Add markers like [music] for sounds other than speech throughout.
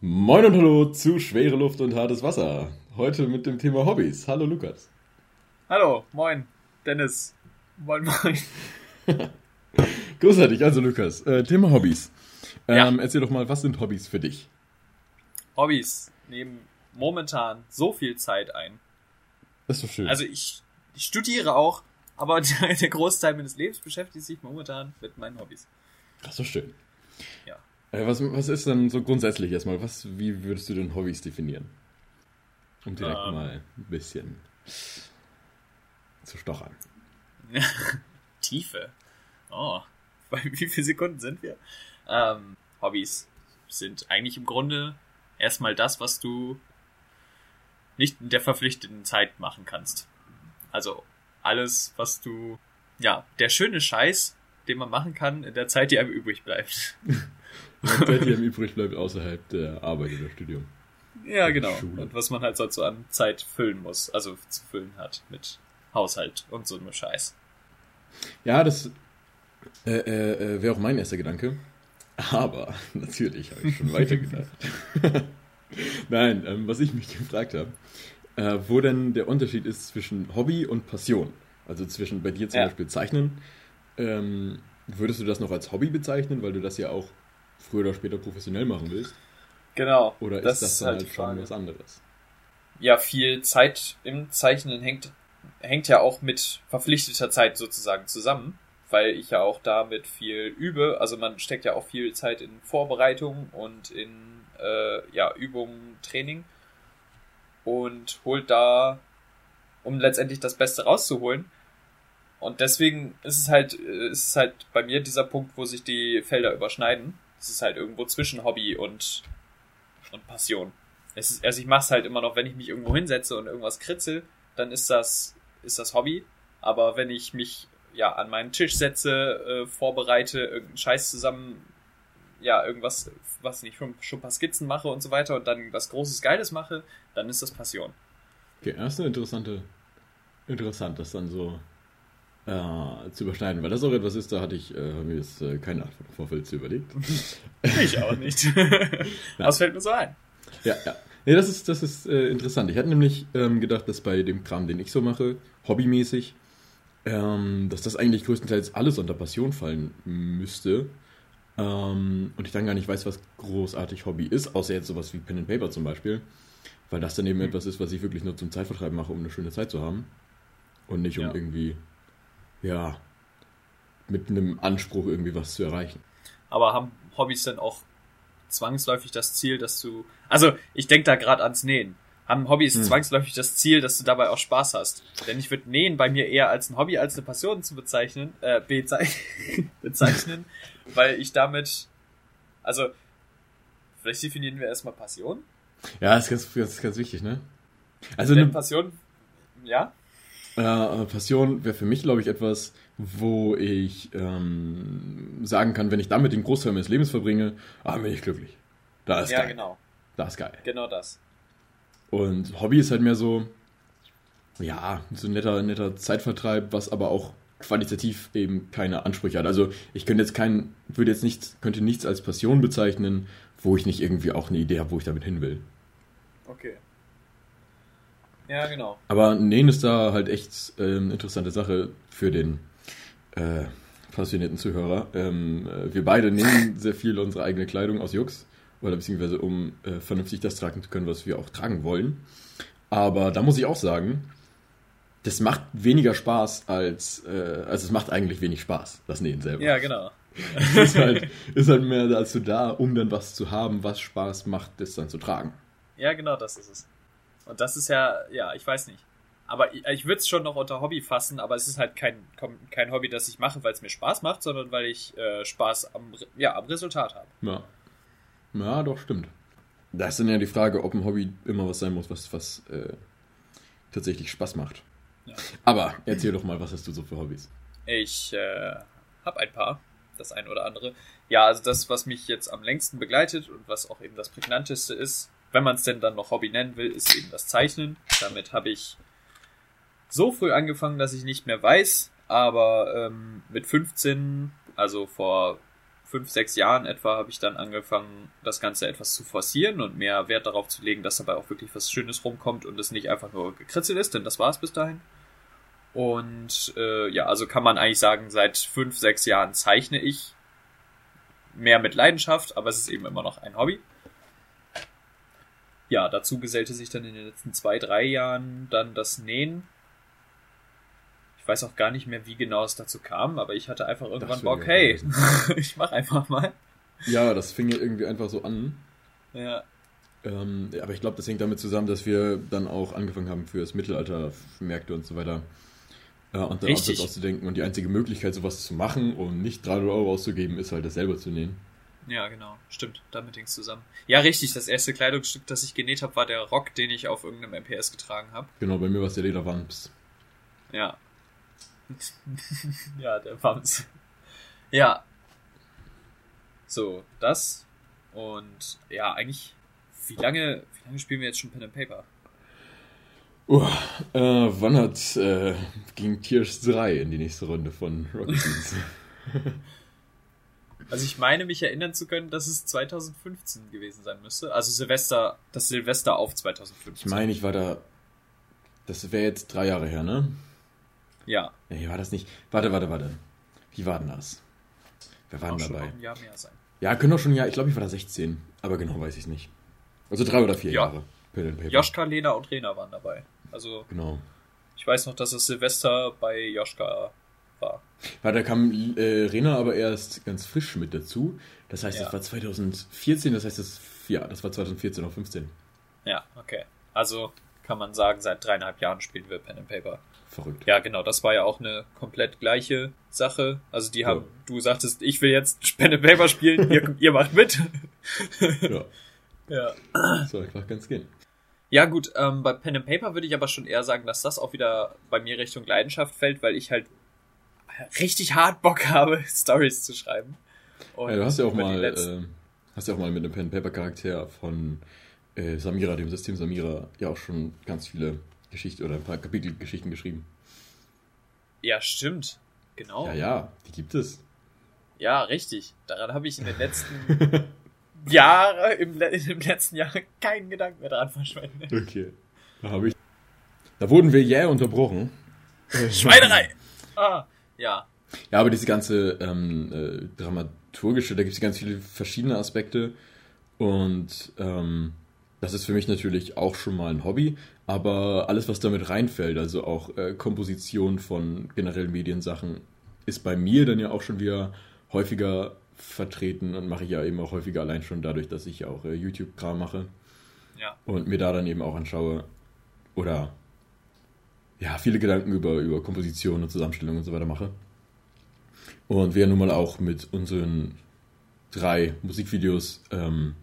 Moin und hallo zu Schwere Luft und hartes Wasser. Heute mit dem Thema Hobbys. Hallo Lukas. Hallo, moin, Dennis. Moin, moin. [laughs] Großartig, also Lukas, äh, Thema Hobbys. Ähm, Ja. Erzähl doch mal, was sind Hobbys für dich? Hobbys nehmen momentan so viel Zeit ein. Das ist doch schön. Also ich, ich studiere auch, aber der, [laughs] der Großteil meines Lebens beschäftigt sich momentan mit meinen Hobbys. das ist doch schön. Ja. Äh, was, was ist dann so grundsätzlich erstmal? Was, wie würdest du denn Hobbys definieren? Um direkt Ähm. mal ein bisschen zu stochern. [laughs] Tiefe. Oh, [laughs] bei wie viele Sekunden sind wir? Ähm, Hobbys sind eigentlich im Grunde erstmal das, was du nicht in der verpflichteten Zeit machen kannst. Also alles, was du, ja, der schöne Scheiß, den man machen kann in der Zeit, die einem übrig bleibt. [laughs] Die Zeit, die einem übrig bleibt außerhalb der Arbeit oder Studium. Ja, genau. Schule. Und was man halt sonst so an Zeit füllen muss, also zu füllen hat mit Haushalt und so einem Scheiß. Ja, das äh, äh, äh, wäre auch mein erster Gedanke. Aber [laughs] natürlich habe ich schon [laughs] weitergedacht. [laughs] Nein, ähm, was ich mich gefragt habe, äh, wo denn der Unterschied ist zwischen Hobby und Passion. Also zwischen bei dir zum Ja. Beispiel Zeichnen. Ähm, würdest du das noch als Hobby bezeichnen, weil du das ja auch früher oder später professionell machen willst? Genau. Oder ist das das, ist dann halt halt schon Frage. was anderes? ja, viel Zeit im Zeichnen hängt, hängt ja auch mit verpflichteter Zeit sozusagen zusammen, weil ich ja auch damit viel übe. Also man steckt ja auch viel Zeit in Vorbereitung und in äh, ja, Übungen, Training und holt da, um letztendlich das Beste rauszuholen. Und deswegen ist es halt, äh, ist es halt bei mir dieser Punkt, wo sich die Felder überschneiden. Es ist halt irgendwo zwischen Hobby und, und Passion. Es ist, also ich mache es halt immer noch, wenn ich mich irgendwo hinsetze und irgendwas kritzel, dann ist das, ist das Hobby. Aber wenn ich mich ja an meinen Tisch setze, äh, vorbereite, irgendeinen Scheiß zusammen, ja, irgendwas, was nicht, schon, schon ein paar Skizzen mache und so weiter und dann was Großes Geiles mache, dann ist das Passion. Okay, das ist eine interessante, interessant, das dann so äh, zu überschneiden, weil das auch etwas ist, da hatte ich äh, mir jetzt äh, keine Art von Vorfeld zu überlegt. [laughs] Ich auch nicht. [laughs] das fällt mir so ein. Ja, ja. Nee, das ist, das ist äh, interessant. Ich hatte nämlich ähm, gedacht, dass bei dem Kram, den ich so mache, hobbymäßig, ähm, dass das eigentlich größtenteils alles unter Passion fallen müsste. Ähm, und ich dann gar nicht weiß, was großartig Hobby ist, außer jetzt sowas wie Pen and Paper zum Beispiel. Weil das dann eben Mhm. etwas ist, was ich wirklich nur zum Zeitvertreib mache, um eine schöne Zeit zu haben. Und nicht um Ja. irgendwie, ja, mit einem Anspruch irgendwie was zu erreichen. Aber haben Hobbys denn auch zwangsläufig das Ziel, dass du. Also, ich denke da gerade ans Nähen. Haben Hobbys Hm. zwangsläufig das Ziel, dass du dabei auch Spaß hast? Denn ich würde Nähen bei mir eher als ein Hobby, als eine Passion zu bezeichnen, äh, bezei [laughs] bezeichnen, weil ich damit. Also, vielleicht definieren wir erstmal Passion. Ja, das ist ganz, ganz, ganz wichtig, ne? Also Denn eine, Passion, ja, Äh, Passion wäre für mich, glaube ich, etwas, wo ich ähm, sagen kann, wenn ich damit den Großteil meines Lebens verbringe, ah, bin ich glücklich. Da ist ja, geil. genau, Da ist geil. genau das. Und Hobby ist halt mehr so, ja, so ein netter, netter Zeitvertreib, was aber auch qualitativ eben keine Ansprüche hat. Also ich könnte jetzt kein, würde jetzt nichts, könnte nichts als Passion bezeichnen, wo ich nicht irgendwie auch eine Idee habe, wo ich damit hin will. Okay. Ja, genau. Aber Nähen ist da halt echt ähm, eine interessante Sache für den äh, passionierten Zuhörer. Ähm, äh, wir beide nähen [laughs] sehr viel unsere eigene Kleidung aus Jux, oder beziehungsweise um äh, vernünftig das tragen zu können, was wir auch tragen wollen. Aber da muss ich auch sagen, das macht weniger Spaß als, äh, also es macht eigentlich wenig Spaß, das Nähen selber. Ja, genau. Es [laughs] ist halt, ist halt mehr dazu da, um dann was zu haben, was Spaß macht, das dann zu tragen. Ja, genau, das ist es. Und das ist ja, ja, ich weiß nicht. Aber ich, ich würde es schon noch unter Hobby fassen, aber es ist halt kein, kein Hobby, das ich mache, weil es mir Spaß macht, sondern weil ich äh, Spaß am, ja, am Resultat habe. Ja. Ja, doch, stimmt. Da ist dann ja die Frage, ob ein Hobby immer was sein muss, was, was äh, tatsächlich Spaß macht. Ja. Aber erzähl doch mal, was hast du so für Hobbys? Ich äh, habe ein paar, das ein oder andere. Ja, also das, was mich jetzt am längsten begleitet und was auch eben das prägnanteste ist, wenn man es denn dann noch Hobby nennen will, ist eben das Zeichnen. Damit habe ich so früh angefangen, dass ich nicht mehr weiß, aber ähm, mit 15, also vor fünf, sechs Jahren etwa habe ich dann angefangen, das Ganze etwas zu forcieren und mehr Wert darauf zu legen, dass dabei auch wirklich was Schönes rumkommt und es nicht einfach nur gekritzelt ist, denn das war es bis dahin. Und äh, ja, also kann man eigentlich sagen, seit fünf, sechs Jahren zeichne ich mehr mit Leidenschaft, aber es ist eben immer noch ein Hobby. Ja, dazu gesellte sich dann in den letzten zwei, drei Jahren dann das Nähen. Ich weiß auch gar nicht mehr, wie genau es dazu kam, aber ich hatte einfach irgendwann Bock, hey, [laughs] ich mach einfach mal. Ja, das fing ja irgendwie einfach so an. Ja. Ähm, aber ich glaube, das hängt damit zusammen, dass wir dann auch angefangen haben, für das Mittelalter Märkte und so weiter äh, und dann Richtig. auszudenken. Und die einzige Möglichkeit, sowas zu machen und nicht 300 Euro auszugeben, ist halt das selber zu nähen. Ja, genau. Stimmt. Damit hängt zusammen. Ja, richtig. Das erste Kleidungsstück, das ich genäht habe, war der Rock, den ich auf irgendeinem MPS getragen habe. Genau, bei mir war es der Lederwams. Ja. [laughs] ja, der Wams. Ja. So, das. Und ja, eigentlich, wie lange, wie lange spielen wir jetzt schon Pen and Paper? Uh, äh, wann hat äh, ging Tears 3 in die nächste Runde von Rocket Beans? [laughs] also ich meine mich erinnern zu können, dass es 2015 gewesen sein müsste. Also Silvester, das Silvester auf 2015. Ich meine, ich war da. Das wäre jetzt drei Jahre her, ne? Ja. Nee, war das nicht. Warte, warte, warte. Wie war denn das? Wer war denn dabei? Schon ein Jahr mehr sein. Ja, können auch schon ein Jahr. Ich glaube, ich war da 16. Aber genau weiß ich nicht. Also drei oder vier ja. Jahre. Joschka, Lena und Rena waren dabei. Also. Genau. Ich weiß noch, dass es Silvester bei Joschka war. Weil da kam äh, Rena aber erst ganz frisch mit dazu. Das heißt, ja. das war 2014, das heißt, das, ja, das war 2014 oder 15. Ja, okay. Also kann man sagen, seit dreieinhalb Jahren spielen wir Pen and Paper. Verrückt. Ja, genau, das war ja auch eine komplett gleiche Sache. Also die haben, ja. du sagtest, ich will jetzt Pen and Paper spielen, ihr, [laughs] ihr macht mit. ja. [laughs] Ja. So einfach ganz gehen. Ja, gut, ähm, bei Pen and Paper würde ich aber schon eher sagen, dass das auch wieder bei mir Richtung Leidenschaft fällt, weil ich halt richtig hart Bock habe, [laughs] Stories zu schreiben. Und ja, du hast ja auch mal, äh, hast ja auch mal mit einem Pen and Paper Charakter von äh, Samira, dem System Samira, ja auch schon ganz viele Geschichten oder ein paar Kapitelgeschichten geschrieben. Ja, stimmt. Genau. Ja, ja, die gibt es. Ja, richtig. Daran habe ich in den letzten [laughs] Jahre, im, im letzten Jahr keinen Gedanken mehr dran verschwendet. Okay. Da habe ich. Da wurden wir jäh yeah unterbrochen. Schweinerei! [laughs] Ah, ja. Ja, aber diese ganze ähm, äh, dramaturgische, da gibt es ganz viele verschiedene Aspekte. Und ähm, das ist für mich natürlich auch schon mal ein Hobby, aber alles, was damit reinfällt, also auch äh, Komposition von generellen Mediensachen, ist bei mir dann ja auch schon wieder häufiger vertreten und mache ich ja eben auch häufiger allein schon dadurch, dass ich auch äh, YouTube-Kram mache. Ja. Und mir da dann eben auch anschaue oder ja, viele Gedanken über, über Komposition und Zusammenstellung und so weiter mache. Und wir nun mal auch mit unseren drei Musikvideos ähm,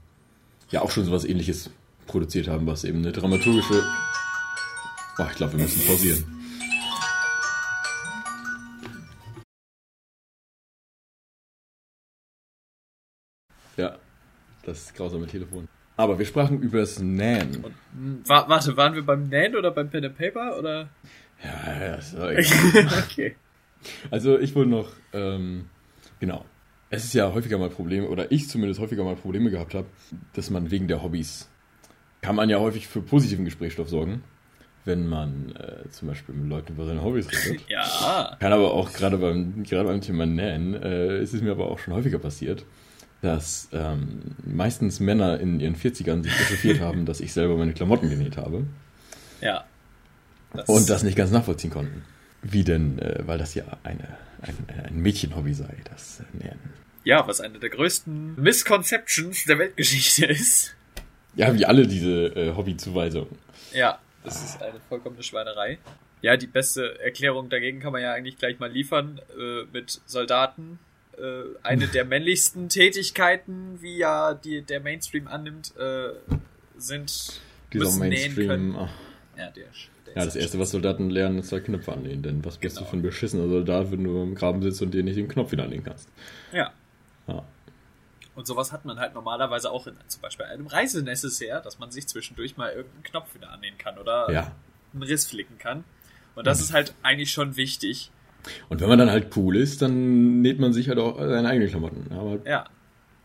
ja auch schon sowas ähnliches produziert haben, was eben eine dramaturgische. Oh, ich glaube, wir müssen pausieren. Ja, das grausame Telefon. Aber wir sprachen über das Nähen. Und, hm, wa warte, waren wir beim Nähen oder beim Pen and Paper oder? Ja, ja, sorry. [laughs] okay. Also ich wollte noch, ähm, genau. Es ist ja häufiger mal Probleme, oder ich zumindest häufiger mal Probleme gehabt habe, dass man wegen der Hobbys, kann man ja häufig für positiven Gesprächsstoff sorgen, wenn man äh, zum Beispiel mit Leuten über seine Hobbys redet. [laughs] ja. Kann aber auch gerade beim, gerade beim Thema Nähen, äh, ist es mir aber auch schon häufiger passiert, dass ähm, meistens Männer in ihren 40ern sich echauffiert haben, dass ich selber meine Klamotten genäht habe. Ja. Das und das nicht ganz nachvollziehen konnten. Wie denn, äh, weil das ja eine, ein, ein Mädchenhobby sei, das äh, Nähen. Ja, was eine der größten Misconceptions der Weltgeschichte ist. Ja, wie alle diese äh, Hobbyzuweisungen. Ja, das ist eine vollkommene Schweinerei. Ja, die beste Erklärung dagegen kann man ja eigentlich gleich mal liefern äh, mit Soldaten, äh, eine der männlichsten Tätigkeiten, wie ja die, der Mainstream annimmt, äh, sind Dieser müssen Mainstream, nähen können. Ach. Ja, der, der ja, das erste, was Soldaten lernen, ist halt Knöpfe anlehnen. Denn was bist genau. du für ein beschissener Soldat, wenn du im Graben sitzt und dir nicht den Knopf wieder anlehnen kannst? Ja. ja. Und sowas hat man halt normalerweise auch in zum Beispiel einem Reisenecessaire, dass man sich zwischendurch mal irgendeinen Knopf wieder annehmen kann oder ja. einen Riss flicken kann. Und das mhm. ist halt eigentlich schon wichtig. Und wenn man dann halt cool ist, dann näht man sich halt auch seine eigenen Klamotten. Aber Ja,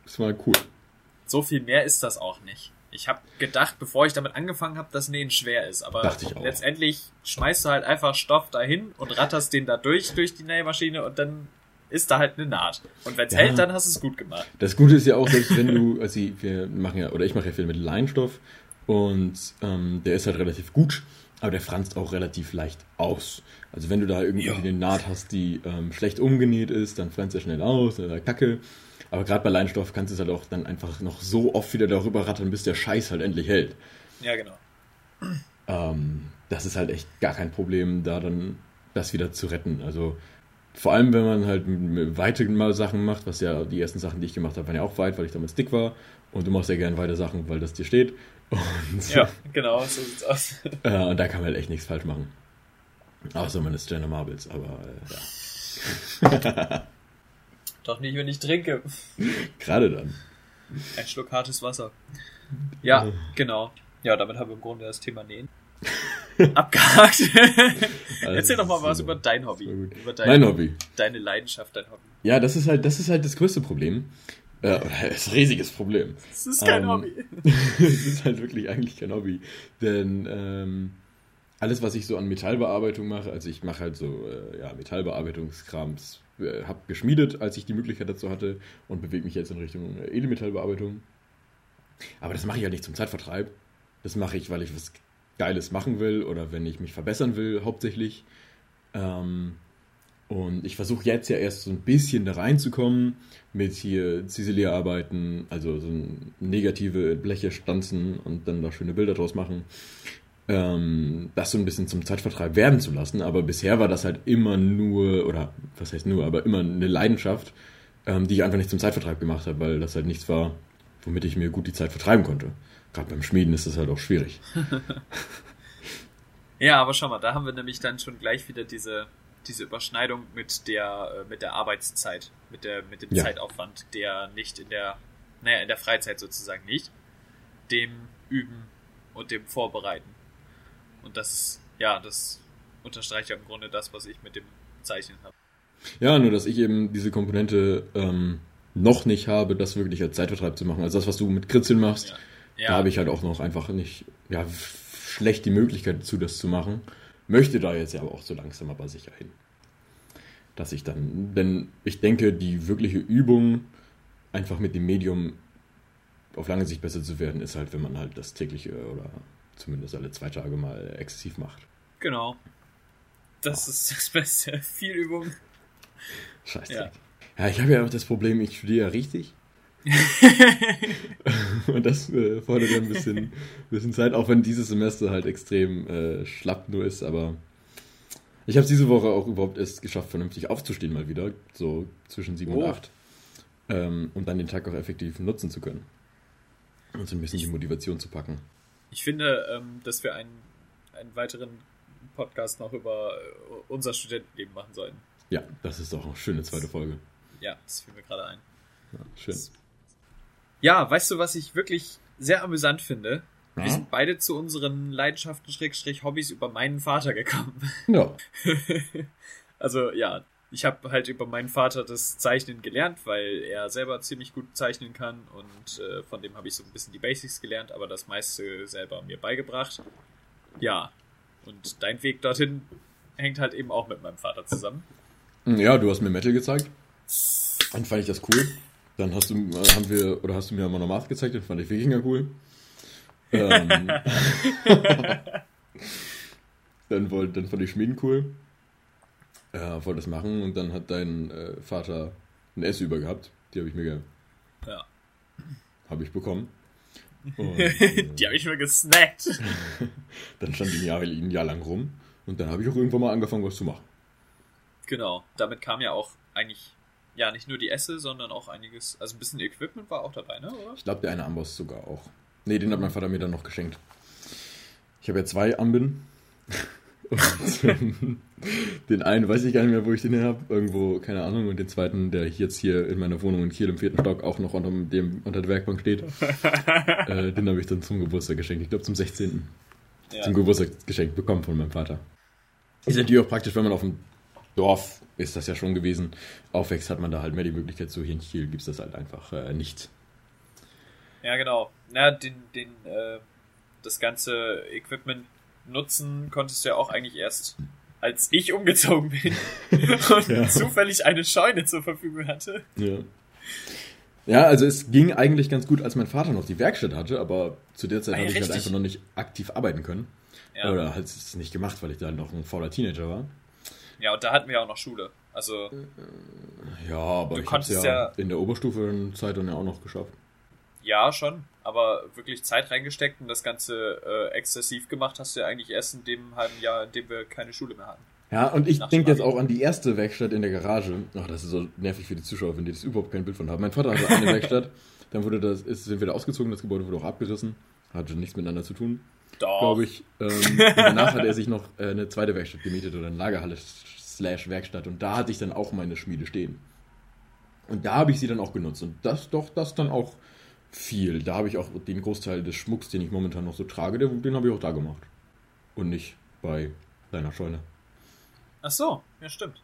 ist mal cool. so viel mehr ist das auch nicht. Ich habe gedacht, bevor ich damit angefangen habe, dass Nähen schwer ist. Aber Dachte ich auch. letztendlich schmeißt du halt einfach Stoff dahin und ratterst den da durch, durch die Nähmaschine und dann ist da halt eine Naht. Und wenn's Ja. hält, dann hast du es gut gemacht. Das Gute ist ja auch, selbst wenn du, also wir machen ja, oder ich mache ja viel mit Leinstoff und ähm, der ist halt relativ gut, aber der franzt auch relativ leicht aus. Also wenn du da irgendwie Ja. eine Naht hast, die ähm, schlecht umgenäht ist, dann franzt er schnell aus oder kacke. Aber gerade bei Leinstoff kannst du es halt auch dann einfach noch so oft wieder darüber rattern, bis der Scheiß halt endlich hält. Ja, genau. Ähm, das ist halt echt gar kein Problem, da dann das wieder zu retten. Also vor allem, wenn man halt weite mal Sachen macht, was ja die ersten Sachen, die ich gemacht habe, waren ja auch weit, weil ich damals dick war. Und du machst ja gerne weite Sachen, weil das dir steht. [laughs] Und, Ja, genau, so sieht's aus. [laughs] äh, und da kann man halt echt nichts falsch machen. Außer man ist Jenna Marbles, aber äh, ja. [laughs] Doch nicht, wenn ich trinke. Gerade dann. Ein Schluck hartes Wasser. Ja, genau. Ja, damit haben wir im Grunde das Thema Nähen [laughs] abgehakt. Erzähl doch mal Also, was so- über dein Hobby. Über dein, Mein Hobby. Deine Leidenschaft, dein Hobby. Ja, das ist halt, das ist halt das größte Problem. Äh, [laughs] das ist ein riesiges Problem. Das ist kein Ähm, Hobby. Es ist halt wirklich eigentlich kein Hobby. Denn ähm, alles, was ich so an Metallbearbeitung mache, also ich mache halt so äh, ja, Metallbearbeitungskrams, äh, habe geschmiedet, als ich die Möglichkeit dazu hatte und bewege mich jetzt in Richtung äh, Edelmetallbearbeitung. Aber das mache ich halt nicht zum Zeitvertreib. Das mache ich, weil ich was Geiles machen will oder wenn ich mich verbessern will, hauptsächlich. Ähm, und ich versuche jetzt ja erst so ein bisschen da reinzukommen mit hier Ziselierarbeiten, also so negative Bleche stanzen und dann da schöne Bilder draus machen. Ähm, das so ein bisschen zum Zeitvertreib werden zu lassen. Aber bisher war das halt immer nur, oder was heißt nur, aber immer eine Leidenschaft, ähm, die ich einfach nicht zum Zeitvertreib gemacht habe, weil das halt nichts war, womit ich mir gut die Zeit vertreiben konnte. Gerade beim Schmieden ist das halt auch schwierig. [laughs] Ja, aber schau mal, da haben wir nämlich dann schon gleich wieder diese, diese Überschneidung mit der, äh, mit der Arbeitszeit, mit der, mit dem Ja. Zeitaufwand, der nicht in der, naja, in der Freizeit sozusagen nicht, dem Üben und dem Vorbereiten. Und das, ja, das unterstreicht ja im Grunde das, was ich mit dem Zeichnen habe. Ja, nur dass ich eben diese Komponente ähm, noch nicht habe, das wirklich als Zeitvertreib zu machen. Also das, was du mit Kritzeln machst, Ja. da Ja, habe ich halt auch noch einfach nicht, ja, schlecht die Möglichkeit dazu, das zu machen. Möchte da jetzt ja aber auch so langsam aber sicher hin. Dass ich dann, denn ich denke, die wirkliche Übung, einfach mit dem Medium auf lange Sicht besser zu werden, ist halt, wenn man halt das tägliche oder zumindest alle zwei Tage mal exzessiv macht. genau. Das ist das Beste. [laughs] Viel Übung. Scheiße. Ja. Ja. ich habe ja auch das Problem, ich studiere ja richtig. [laughs] Und das äh, fordert ja ein bisschen, bisschen Zeit, auch wenn dieses Semester halt extrem äh, schlapp nur ist, aber ich habe es diese Woche auch überhaupt erst geschafft, vernünftig aufzustehen mal wieder, so zwischen sieben Oh. und acht, ähm, um dann den Tag auch effektiv nutzen zu können. Und so ein bisschen die Motivation zu packen. Ich finde, ähm, dass wir einen, einen weiteren Podcast noch über äh, unser Studentenleben machen sollten. Ja, das ist doch eine schöne zweite Folge. Ja, das fiel mir gerade ein. Ja, schön. Ja, weißt du, was ich wirklich sehr amüsant finde? Wir sind beide zu unseren Leidenschaften, Schrägstrich, Hobbys über meinen Vater gekommen. Ja, [laughs] also ja, ich habe halt über meinen Vater das Zeichnen gelernt, weil er selber ziemlich gut zeichnen kann und äh, von dem habe ich so ein bisschen die Basics gelernt, aber das meiste selber mir beigebracht. Ja, und dein Weg dorthin hängt halt eben auch mit meinem Vater zusammen. Ja, du hast mir Metal gezeigt. Dann fand ich das cool. Dann hast du, äh, haben wir, oder hast du mir Monomath gezeigt, dann fand ich Wikinger cool. Ähm, [laughs] [laughs] dann, wollte, dann fand ich Schmieden cool. Ja, wollte das machen und dann hat dein äh, Vater ein S über gehabt. Die habe ich mir, ge- Ja. habe ich bekommen. [laughs] Und, äh, Die habe ich mir gesnackt. [laughs] dann stand die ein Jahr, ein Jahr lang rum. Und dann habe ich auch irgendwann mal angefangen, was zu machen. Genau, damit kam ja auch eigentlich, ja, nicht nur die Esse, sondern auch einiges, also ein bisschen Equipment war auch dabei, ne, oder? Ich glaube, der eine Amboss sogar auch. Nee, den hat mein Vater mir dann noch geschenkt. Ich habe ja zwei Amben. Und [laughs] den einen weiß ich gar nicht mehr, wo ich den habe. Irgendwo, keine Ahnung. Und den zweiten, der jetzt hier in meiner Wohnung in Kiel im vierten Stock auch noch unter, dem, unter der Werkbank steht, [laughs] äh, den habe ich dann zum Geburtstag geschenkt. Ich glaube, zum 16. Ja. Zum Geburtstag geschenkt bekommen von meinem Vater. Ist natürlich auch praktisch, wenn man auf dem Dorf ist das ja schon gewesen, aufwächst, hat man da halt mehr die Möglichkeit. So hier in Kiel gibt es das halt einfach äh, nicht. Ja, genau. Na, den, den, äh, das ganze Equipment nutzen konntest du ja auch eigentlich erst, als ich umgezogen bin [laughs] und ja. zufällig eine Scheune zur Verfügung hatte. Ja. Ja, also es ging eigentlich ganz gut, als mein Vater noch die Werkstatt hatte, aber zu der Zeit ah, ja, habe ich halt einfach noch nicht aktiv arbeiten können. Ja. Oder halt es nicht gemacht, weil ich da noch ein fauler Teenager war. Ja, und da hatten wir auch noch Schule. Also. Ja, aber ich habe ja, ja in der Oberstufe-Zeit dann ja auch noch geschafft. Ja, schon. Aber wirklich Zeit reingesteckt und das Ganze äh, exzessiv gemacht hast du ja eigentlich erst in dem halben Jahr, in dem wir keine Schule mehr hatten. Ja, und ich denke jetzt auch an die erste Werkstatt in der Garage. Ach, das ist so nervig für die Zuschauer, wenn die das überhaupt kein Bild von haben. Mein Vater hatte eine [laughs] Werkstatt, dann wurde das, ist, sind wir da ausgezogen, das Gebäude wurde auch abgerissen. Hatte nichts miteinander zu tun. Glaube ich. Ähm, danach hat er sich noch äh, eine zweite Werkstatt gemietet oder eine Lagerhalle slash Werkstatt und da hatte ich dann auch meine Schmiede stehen. Und da habe ich sie dann auch genutzt. Und das doch, das dann auch viel. Da habe ich auch den Großteil des Schmucks, den ich momentan noch so trage, den, habe ich auch da gemacht. Und nicht bei deiner Scheune. Ach so, ja stimmt.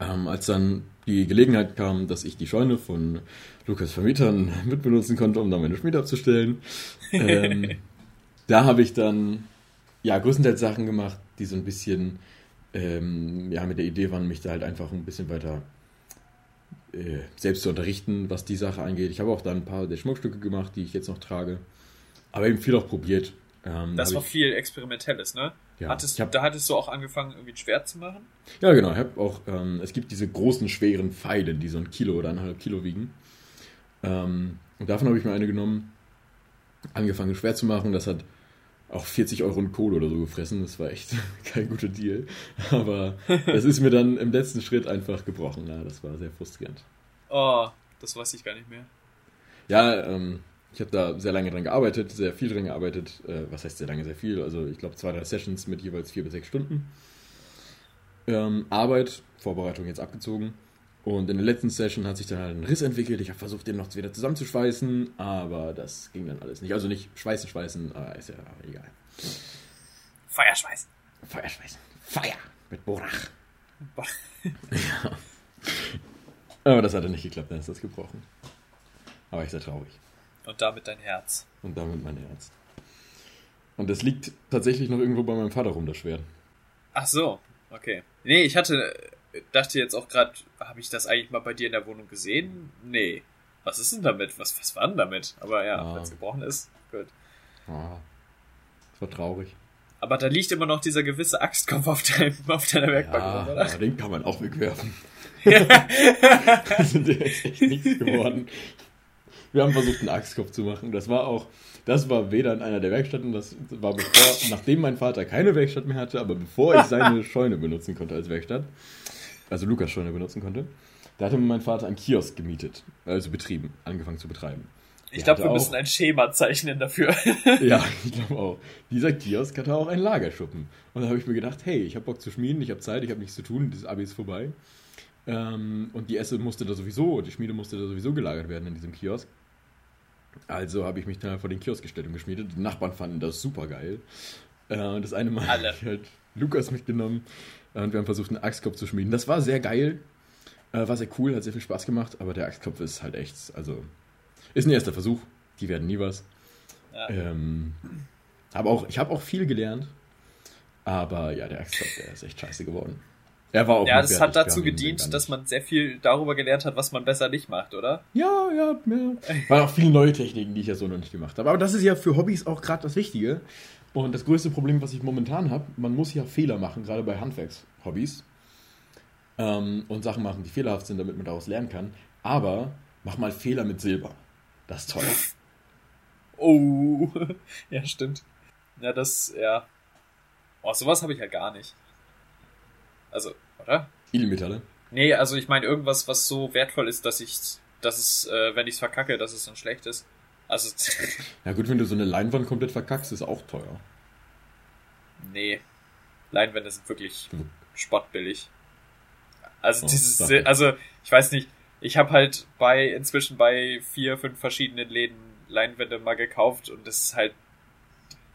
Ähm, als dann die Gelegenheit kam, dass ich die Scheune von Lukas Vermietern [laughs] mitbenutzen konnte, um da meine Schmiede abzustellen, ähm, [laughs] da habe ich dann ja größtenteils Sachen gemacht, die so ein bisschen ähm, ja mit der Idee waren, mich da halt einfach ein bisschen weiter äh, selbst zu unterrichten, was die Sache angeht. Ich habe auch dann ein paar der Schmuckstücke gemacht, die ich jetzt noch trage, aber eben viel auch probiert. Ähm, das war viel Experimentelles, ne? Ja, hattest, hab, da hattest du auch angefangen, irgendwie ein Schwert zu machen? Ja, genau. Ich habe auch, ähm, es gibt diese großen, schweren Pfeile, die so ein Kilo oder eineinhalb Kilo wiegen. Ähm, und davon habe ich mir eine genommen, angefangen, ein Schwert zu machen. Das hat auch 40 Euro in Kohle oder so gefressen. Das war echt [laughs] kein guter Deal. Aber es ist mir dann im letzten Schritt einfach gebrochen. Ja, das war sehr frustrierend. Oh, das weiß ich gar nicht mehr. Ja, ähm, ich habe da sehr lange dran gearbeitet, sehr viel dran gearbeitet. Äh, was heißt sehr lange, sehr viel? Also ich glaube zwei, drei Sessions mit jeweils vier bis sechs Stunden. Ähm, Arbeit, Vorbereitung jetzt abgezogen. Und in der letzten Session hat sich dann halt ein Riss entwickelt. Ich habe versucht, den noch wieder zusammenzuschweißen, aber das ging dann alles nicht. Also nicht schweißen, schweißen, aber ist ja egal. Feuerschweißen. Feuerschweißen. Feuer mit Borach. ja. Aber das hat dann nicht geklappt, dann ist das gebrochen. Aber ich sehr traurig. Und damit dein Herz. Und damit mein Herz. Und das liegt tatsächlich noch irgendwo bei meinem Vater rum, das Schwert. Ach so, okay. Nee, ich hatte, dachte jetzt auch gerade, habe ich das eigentlich mal bei dir in der Wohnung gesehen? Nee. Was ist denn damit? Was, was war denn damit? Aber ja, ah. wenn es gebrochen ist, gut. Ah. Das war traurig. Aber da liegt immer noch dieser gewisse Axtkopf auf, deinem, auf deiner Werkbank, ja, oder? Aber den kann man auch wegwerfen. [laughs] das sind echt nichts geworden. Wir haben versucht, einen Axtkopf zu machen. Das war auch, das war weder in einer der Werkstätten, das war bevor, nachdem mein Vater keine Werkstatt mehr hatte, aber bevor ich seine [laughs] Scheune benutzen konnte als Werkstatt, also Lukas Scheune benutzen konnte, da hatte mein Vater einen Kiosk gemietet, also betrieben, angefangen zu betreiben. Ich glaube, wir müssen ein Schema zeichnen dafür. [laughs] ja, ich glaube auch. Dieser Kiosk hatte auch einen Lagerschuppen. Und da habe ich mir gedacht, hey, ich habe Bock zu schmieden, ich habe Zeit, ich habe nichts zu tun, dieses Abi ist vorbei. Ähm, und die Esse musste da sowieso, die Schmiede musste da sowieso gelagert werden in diesem Kiosk. Also habe ich mich da vor den Kiosk gestellt und geschmiedet. Die Nachbarn fanden das super geil. Äh, das eine Mal habe ich [laughs] halt Lukas mitgenommen und wir haben versucht, einen Axtkopf zu schmieden. Das war sehr geil, äh, war sehr cool, hat sehr viel Spaß gemacht, aber der Axtkopf ist halt echt, also ist ein erster Versuch. Die werden nie was. Ja. Ähm, aber auch, ich habe auch viel gelernt, aber ja, der Axtkopf, der ist echt scheiße geworden. Er war auch Ja, das hat dazu gedient, dass man sehr viel darüber gelernt hat, was man besser nicht macht, oder? Ja, ja, ja. Waren auch viele neue Techniken, die ich ja so noch nicht gemacht habe. Aber das ist ja für Hobbys auch gerade das Wichtige. Und das größte Problem, was ich momentan habe, man muss ja Fehler machen, gerade bei Handwerkshobbys. Ähm, und Sachen machen, die fehlerhaft sind, damit man daraus lernen kann. Aber mach mal Fehler mit Silber. Das ist toll. [laughs] Oh, [laughs] ja, stimmt. Ja, das, ja. Oh, sowas habe ich ja gar nicht. Also, oder? Edelmetalle? Nee, also ich meine irgendwas, was so wertvoll ist, dass ich, dass es, äh, wenn ich es verkacke, dass es dann schlecht ist. Also. [laughs] ja gut, wenn du so eine Leinwand komplett verkackst, ist auch teuer. Nee. Leinwände sind wirklich spottbillig. Also oh, dieses, also ich weiß nicht, ich habe halt bei inzwischen bei vier, fünf verschiedenen Läden Leinwände mal gekauft und das ist halt,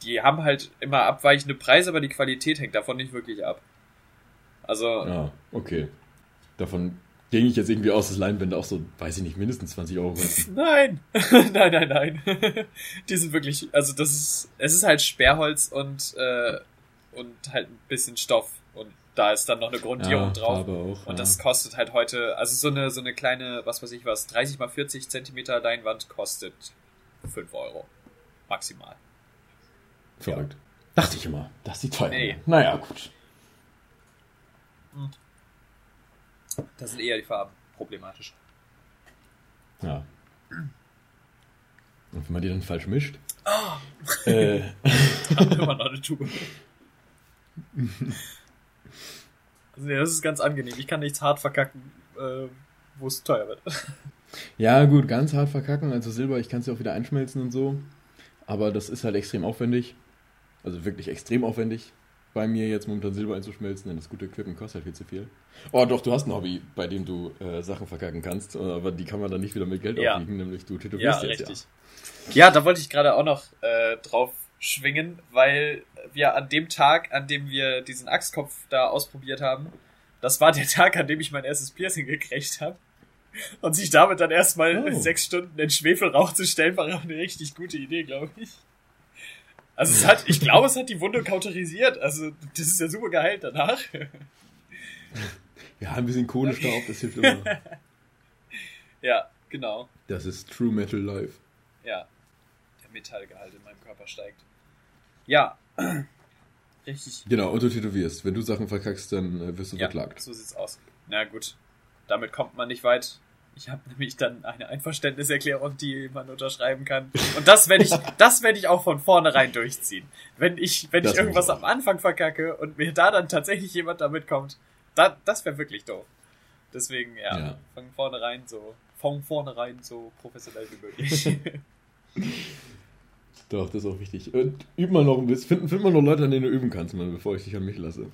die haben halt immer abweichende Preise, aber die Qualität hängt davon nicht wirklich ab. Also. Ja, okay. Davon ging ich jetzt irgendwie aus, dass Leinwände auch so, weiß ich nicht, mindestens 20 Euro kosten. [laughs] [laughs] Nein! nein, nein, nein. [laughs] Die sind wirklich, also das ist, es ist halt Sperrholz und, äh, und halt ein bisschen Stoff. Und da ist dann noch eine Grundierung Ja, drauf. Farbe auch, Und ja. das kostet halt heute, also so eine, so eine kleine, was weiß ich was, 30 mal 40 Zentimeter Leinwand kostet 5 Euro. Maximal. Verrückt. Dachte ich immer, dass die teuer Nee. Naja, gut. Das sind eher die Farben problematisch. Ja. Und wenn man die dann falsch mischt. Ah. äh, Immer noch eine Tube. Also, nee, das ist ganz angenehm. Ich kann nichts hart verkacken, äh, wo es teuer wird. [laughs] ja, gut, ganz hart verkacken. Also Silber, ich kann es ja auch wieder einschmelzen und so. Aber das ist halt extrem aufwendig. Also wirklich extrem aufwendig. Bei mir jetzt momentan Silber einzuschmelzen, denn das gute Equipment kostet halt viel zu viel. Oh, doch, du hast ein Hobby, bei dem du äh, Sachen verkacken kannst, aber die kann man dann nicht wieder mit Geld Ja. aufwiegen, nämlich du Ja, tätowierst jetzt richtig. Ja. da wollte ich gerade auch noch äh, drauf schwingen, weil wir an dem Tag, an dem wir diesen Axtkopf da ausprobiert haben, das war der Tag, an dem ich mein erstes Piercing gekriegt habe. Und sich damit dann erstmal Oh. sechs Stunden in Schwefelrauch zu stellen, war auch eine richtig gute Idee, glaube ich. Also es hat, ich glaube, es hat die Wunde kauterisiert. Also das ist ja super geheilt danach. Ja. ein bisschen Kohlestaub, das hilft immer. [laughs] ja, genau. Das ist True Metal Life. Ja, der Metallgehalt in meinem Körper steigt. Ja, [clears throat] richtig. Genau, und du tätowierst. Wenn du Sachen verkackst, dann äh, wirst du Ja, verklagt. so sieht's aus. Na gut, damit kommt man nicht weit. Ich habe nämlich dann eine Einverständniserklärung, die man unterschreiben kann. Und das werde ich, [laughs] das werde ich auch von vornherein durchziehen. Wenn ich, wenn Das ich irgendwas am Anfang verkacke und mir da dann tatsächlich jemand damit kommt, da, das wäre wirklich doof. Deswegen, ja, Ja. von vornherein so, von vornherein so professionell wie möglich. [laughs] [laughs] Doch, das ist auch wichtig. Und üb mal noch ein bisschen. Find, find mal noch Leute, an denen du üben kannst, Mann, bevor ich dich an mich lasse.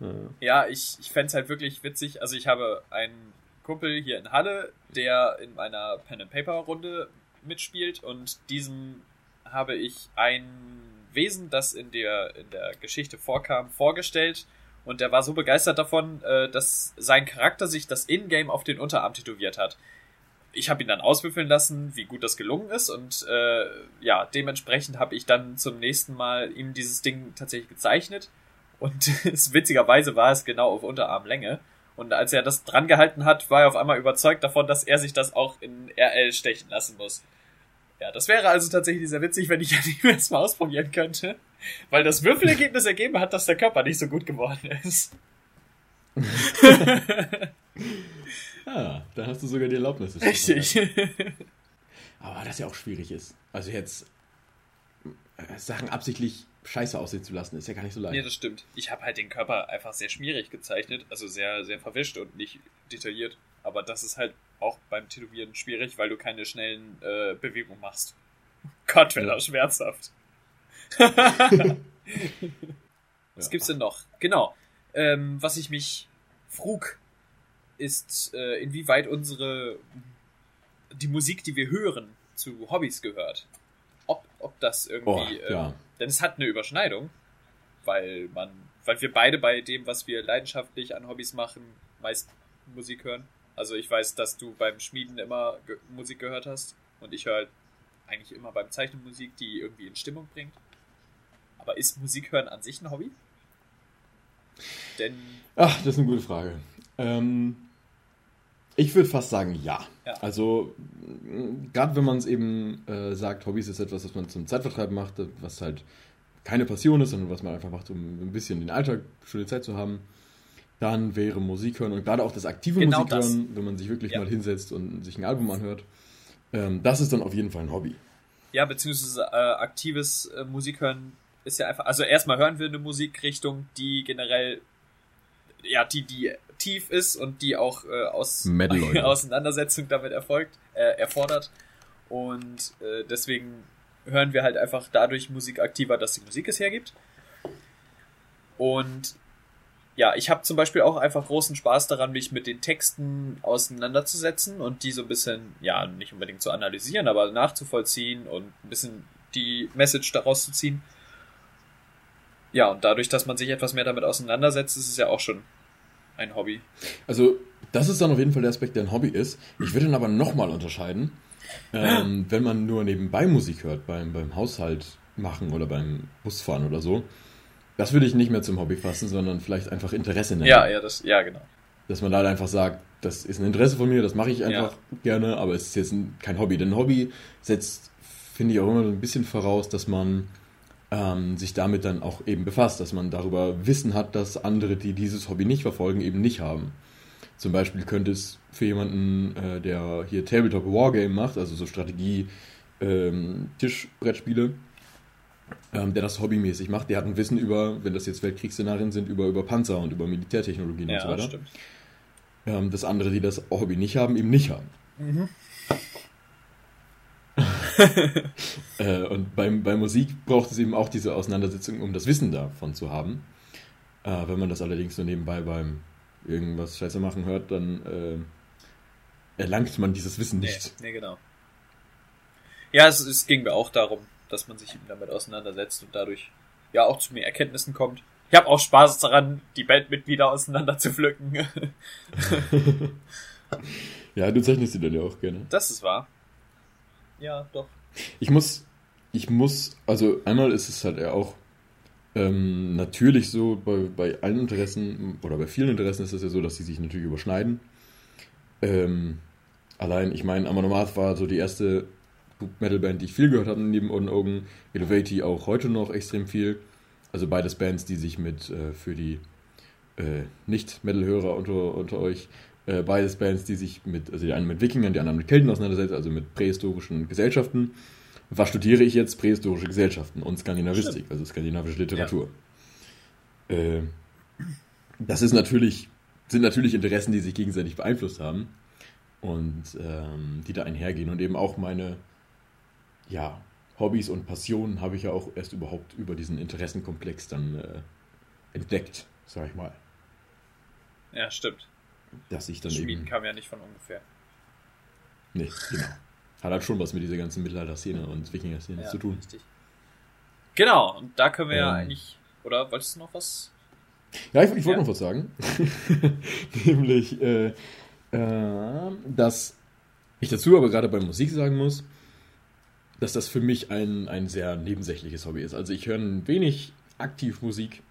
Ja. Ja, ich, ich fänd's halt wirklich witzig. Also ich habe einen Kumpel hier in Halle, der in meiner Pen and Paper Runde mitspielt und diesem habe ich ein Wesen, das in der in der Geschichte vorkam, vorgestellt und der war so begeistert davon, äh, dass sein Charakter sich das Ingame auf den Unterarm tätowiert hat. Ich habe ihn dann auswürfeln lassen, wie gut das gelungen ist und äh, ja, dementsprechend habe ich dann zum nächsten Mal ihm dieses Ding tatsächlich gezeichnet und [laughs] witzigerweise war es genau auf Unterarmlänge. Und als er das dran gehalten hat, war er auf einmal überzeugt davon, dass er sich das auch in RL stechen lassen muss. Ja, das wäre also tatsächlich sehr witzig, wenn ich [laughs] ihm das mal ausprobieren könnte. Weil das Würfelergebnis ergeben hat, dass der Körper nicht so gut geworden ist. [laughs] Ah, da hast du sogar die Erlaubnis. Richtig. Aber das ja auch schwierig ist. Also jetzt äh, Sachen absichtlich scheiße aussehen zu lassen, ist ja gar nicht so leicht. nee, das stimmt. Ich habe halt den Körper einfach sehr schmierig gezeichnet. Also sehr, sehr verwischt und nicht detailliert. Aber das ist halt auch beim Tätowieren schwierig, weil du keine schnellen äh, Bewegungen machst. [laughs] Gott, wäre Ja. das schmerzhaft. [laughs] Was gibt's denn noch? Genau. Ähm, was ich mich frug, ist, äh, inwieweit unsere die Musik, die wir hören, zu Hobbys gehört. Ob, ob das irgendwie. Oh, ähm, ja. Denn es hat eine Überschneidung, weil man, weil wir beide bei dem, was wir leidenschaftlich an Hobbys machen, meist Musik hören. Also ich weiß, dass du beim Schmieden immer ge Musik gehört hast und ich höre halt eigentlich immer beim Zeichnen Musik, die irgendwie in Stimmung bringt. Aber ist Musik hören an sich ein Hobby? Denn Ach, das ist eine gute Frage. Ähm, ich würde fast sagen, ja. Ja. Also, gerade wenn man es eben äh, sagt, Hobbys ist etwas, was man zum Zeitvertreib macht, was halt keine Passion ist, sondern was man einfach macht, um ein bisschen den Alltag, schöne Zeit zu haben, dann wäre Musik hören und gerade auch das aktive Genau Musik das. hören, wenn man sich wirklich Ja. mal hinsetzt und sich ein Album anhört, ähm, das ist dann auf jeden Fall ein Hobby. Ja, beziehungsweise äh, aktives äh, Musik hören ist ja einfach, also erstmal hören wir eine Musikrichtung, die generell, ja, die, die tief ist und die auch äh, aus. [laughs] Auseinandersetzung damit erfolgt, äh, erfordert. Und äh, deswegen hören wir halt einfach dadurch Musik aktiver, dass die Musik es hergibt. Und ja, ich habe zum Beispiel auch einfach großen Spaß daran, mich mit den Texten auseinanderzusetzen und die so ein bisschen, ja, nicht unbedingt zu analysieren, aber nachzuvollziehen und ein bisschen die Message daraus zu ziehen. Ja, und dadurch, dass man sich etwas mehr damit auseinandersetzt, ist es ja auch schon ein Hobby. Also, das ist dann auf jeden Fall der Aspekt, der ein Hobby ist. Ich würde dann aber nochmal unterscheiden, ähm, [gasps] wenn man nur nebenbei Musik hört, beim, beim Haushalt machen oder beim Busfahren oder so. Das würde ich nicht mehr zum Hobby fassen, sondern vielleicht einfach Interesse nennen. Ja, ja, das, ja, genau. Dass man da halt einfach sagt, das ist ein Interesse von mir, das mache ich einfach ja. gerne, aber es ist jetzt ein, kein Hobby. Denn ein Hobby setzt, finde ich, auch immer ein bisschen voraus, dass man ähm, sich damit dann auch eben befasst, dass man darüber Wissen hat, dass andere, die dieses Hobby nicht verfolgen, eben nicht haben. Zum Beispiel könnte es für jemanden, äh, der hier Tabletop Wargame macht, also so Strategie, ähm, Tischbrettspiele, ähm, der das hobbymäßig macht, der hat ein Wissen über, wenn das jetzt Weltkriegsszenarien sind, über, über Panzer und über Militärtechnologien ja, und so weiter. Stimmt. Ähm, das andere, die das Hobby nicht haben, eben nicht haben. Mhm. [laughs] äh, und beim, bei Musik braucht es eben auch diese Auseinandersetzung, um das Wissen davon zu haben. Äh, wenn man das allerdings so nebenbei beim irgendwas Scheiße machen hört, dann äh, erlangt man dieses Wissen nicht. Nee, nee genau. Ja, es, es ging mir auch darum, dass man sich eben damit auseinandersetzt und dadurch ja auch zu mehr Erkenntnissen kommt. Ich habe auch Spaß daran, die Bandmitglieder auseinander zu pflücken. [laughs] [laughs] ja, du zeichnest sie dann ja auch gerne. Das ist wahr. Ja, doch. Ich muss, ich muss, also einmal ist es halt ja auch ähm, natürlich so, bei, bei allen Interessen oder bei vielen Interessen ist es ja so, dass sie sich natürlich überschneiden. Ähm, allein, ich meine, Amon war so die erste Metalband, die ich viel gehört habe neben Oden Ogen. Elevati auch heute noch extrem viel. Also beides Bands, die sich mit äh, für die äh, Nicht-Metal-Hörer unter, unter euch, äh, beides Bands, die sich mit, also die einen mit Wikingern, die anderen mit Kelten auseinandersetzen, also mit prähistorischen Gesellschaften. Was studiere ich jetzt? Prähistorische Gesellschaften und Skandinavistik, also skandinavische Literatur. Ja. Äh, das ist natürlich, sind natürlich Interessen, die sich gegenseitig beeinflusst haben und ähm, die da einhergehen und eben auch meine ja, Hobbys und Passionen habe ich ja auch erst überhaupt über diesen Interessenkomplex dann äh, entdeckt, sag ich mal. Ja, stimmt. Dass ich dann Schmieden eben, kam ja nicht von ungefähr. Nee, genau. Hat halt schon was mit dieser ganzen Mittelalter-Szene und Wikinger-Szene ja, zu tun. Richtig. Genau, und da können wir ähm, ja eigentlich. Oder wolltest du noch was? Ja, ich, ich wollte ja. noch was sagen. [laughs] Nämlich, äh, äh, dass ich dazu aber gerade bei Musik sagen muss, dass das für mich ein, ein sehr nebensächliches Hobby ist. Also ich höre ein wenig aktiv Musik,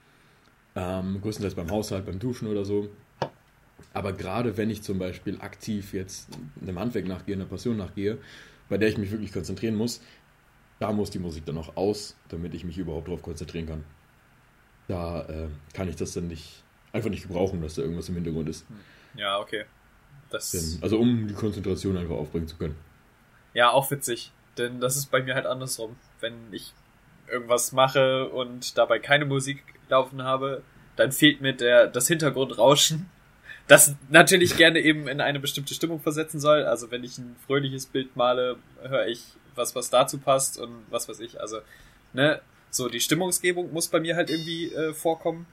ähm, größtenteils beim Haushalt, beim Duschen oder so. Aber gerade wenn ich zum Beispiel aktiv jetzt einem Handwerk nachgehe, einer Passion nachgehe, bei der ich mich wirklich konzentrieren muss, da muss die Musik dann auch aus, damit ich mich überhaupt darauf konzentrieren kann. Da äh, kann ich das dann nicht einfach nicht gebrauchen, dass da irgendwas im Hintergrund ist. Ja, okay. Das also um die Konzentration einfach aufbringen zu können. Ja, auch witzig. Denn das ist bei mir halt andersrum. Wenn ich irgendwas mache und dabei keine Musik laufen habe, dann fehlt mir der, das Hintergrundrauschen, das natürlich gerne eben in eine bestimmte Stimmung versetzen soll. Also wenn ich ein fröhliches Bild male, höre ich was, was dazu passt und was weiß ich. Also, ne, so die Stimmungsgebung muss bei mir halt irgendwie äh, vorkommen.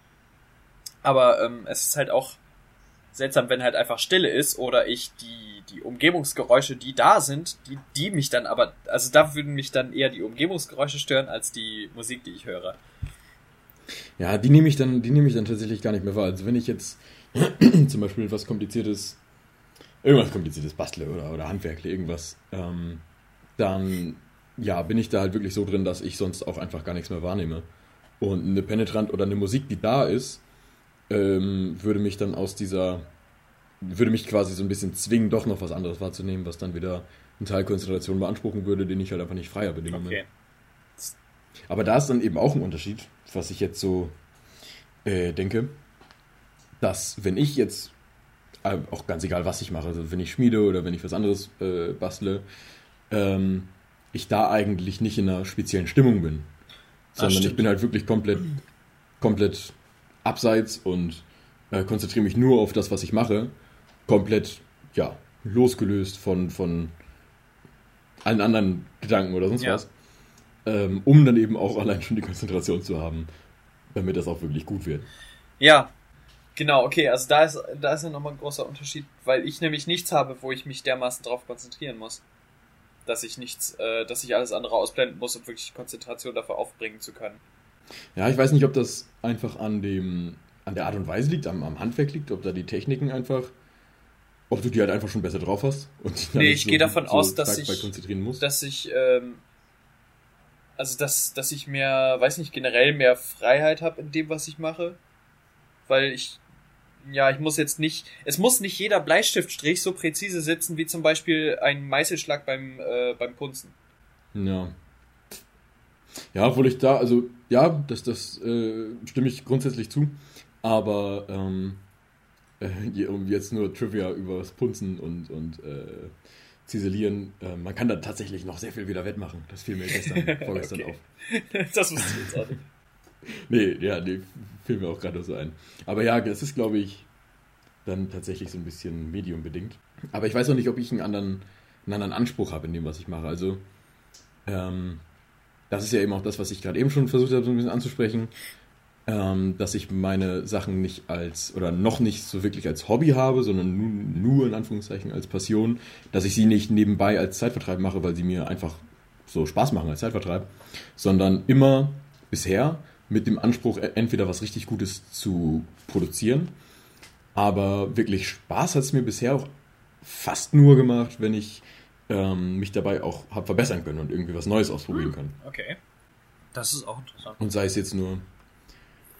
Aber ähm, es ist halt auch seltsam, wenn halt einfach Stille ist oder ich die, die Umgebungsgeräusche, die da sind, die, die mich dann aber, also da würden mich dann eher die Umgebungsgeräusche stören als die Musik, die ich höre. Ja, die nehme ich dann, die nehme ich dann tatsächlich gar nicht mehr wahr. Also wenn ich jetzt [clears throat] zum Beispiel etwas kompliziertes, irgendwas kompliziertes bastle oder, oder handwerkle, irgendwas, ähm, dann ja, bin ich da halt wirklich so drin, dass ich sonst auch einfach gar nichts mehr wahrnehme. Und eine Penetrant oder eine Musik, die da ist, ähm, würde mich dann aus dieser, würde mich quasi so ein bisschen zwingen, doch noch was anderes wahrzunehmen, was dann wieder einen Teil Konzentration beanspruchen würde, den ich halt einfach nicht freier bedinge. Okay. Aber da ist dann eben auch ein Unterschied, was ich jetzt so äh, denke, dass wenn ich jetzt, äh, auch ganz egal was ich mache, also wenn ich schmiede oder wenn ich was anderes äh, bastle, ähm, ich da eigentlich nicht in einer speziellen Stimmung bin. Sondern ich bin halt wirklich komplett, komplett abseits und äh, konzentriere mich nur auf das, was ich mache, komplett, ja, losgelöst von, von allen anderen Gedanken oder sonst ja. was, ähm, um dann eben auch allein schon die Konzentration zu haben, damit das auch wirklich gut wird. Ja, genau, okay, also da ist, da ist ja nochmal ein großer Unterschied, weil ich nämlich nichts habe, wo ich mich dermaßen drauf konzentrieren muss. Dass ich nichts, äh, dass ich alles andere ausblenden muss, um wirklich Konzentration dafür aufbringen zu können. Ja, ich weiß nicht, ob das einfach an dem, an der Art und Weise liegt, am, am Handwerk liegt, ob da die Techniken einfach, ob du die halt einfach schon besser drauf hast. Und nee, ich so, gehe davon so aus, dass ich, dass ich, ähm, also dass, dass ich mehr, weiß nicht, generell mehr Freiheit habe in dem, was ich mache. Weil ich, ja, ich muss jetzt nicht, es muss nicht jeder Bleistiftstrich so präzise sitzen wie zum Beispiel ein Meißelschlag beim, äh, beim Punzen. Ja. Ja, obwohl ich da, also ja, das, das äh, stimme ich grundsätzlich zu. Aber ähm, äh, jetzt nur Trivia über das Punzen und, und äh, Ziselieren, äh, man kann da tatsächlich noch sehr viel wieder wettmachen. Das fiel mir gestern, [laughs] vorgestern auf. [laughs] Das wusste ich jetzt auch nicht. Nee, ja, nee, fiel mir auch gerade so ein. Aber ja, das ist, glaube ich, dann tatsächlich so ein bisschen mediumbedingt. Aber ich weiß auch nicht, ob ich einen anderen, einen anderen Anspruch habe in dem, was ich mache. Also, ähm, das ist ja eben auch das, was ich gerade eben schon versucht habe, so ein bisschen anzusprechen ähm, dass ich meine Sachen nicht als oder noch nicht so wirklich als Hobby habe, sondern nur, nur in Anführungszeichen als Passion, dass ich sie nicht nebenbei als Zeitvertreib mache, weil sie mir einfach so Spaß machen als Zeitvertreib, sondern immer bisher mit dem Anspruch, e, entweder was richtig Gutes zu produzieren, aber wirklich Spaß hat es mir bisher auch fast nur gemacht, wenn ich ähm, mich dabei auch habe verbessern können und irgendwie was Neues ausprobieren hm, können. Okay. Das ist auch interessant. Und sei es jetzt nur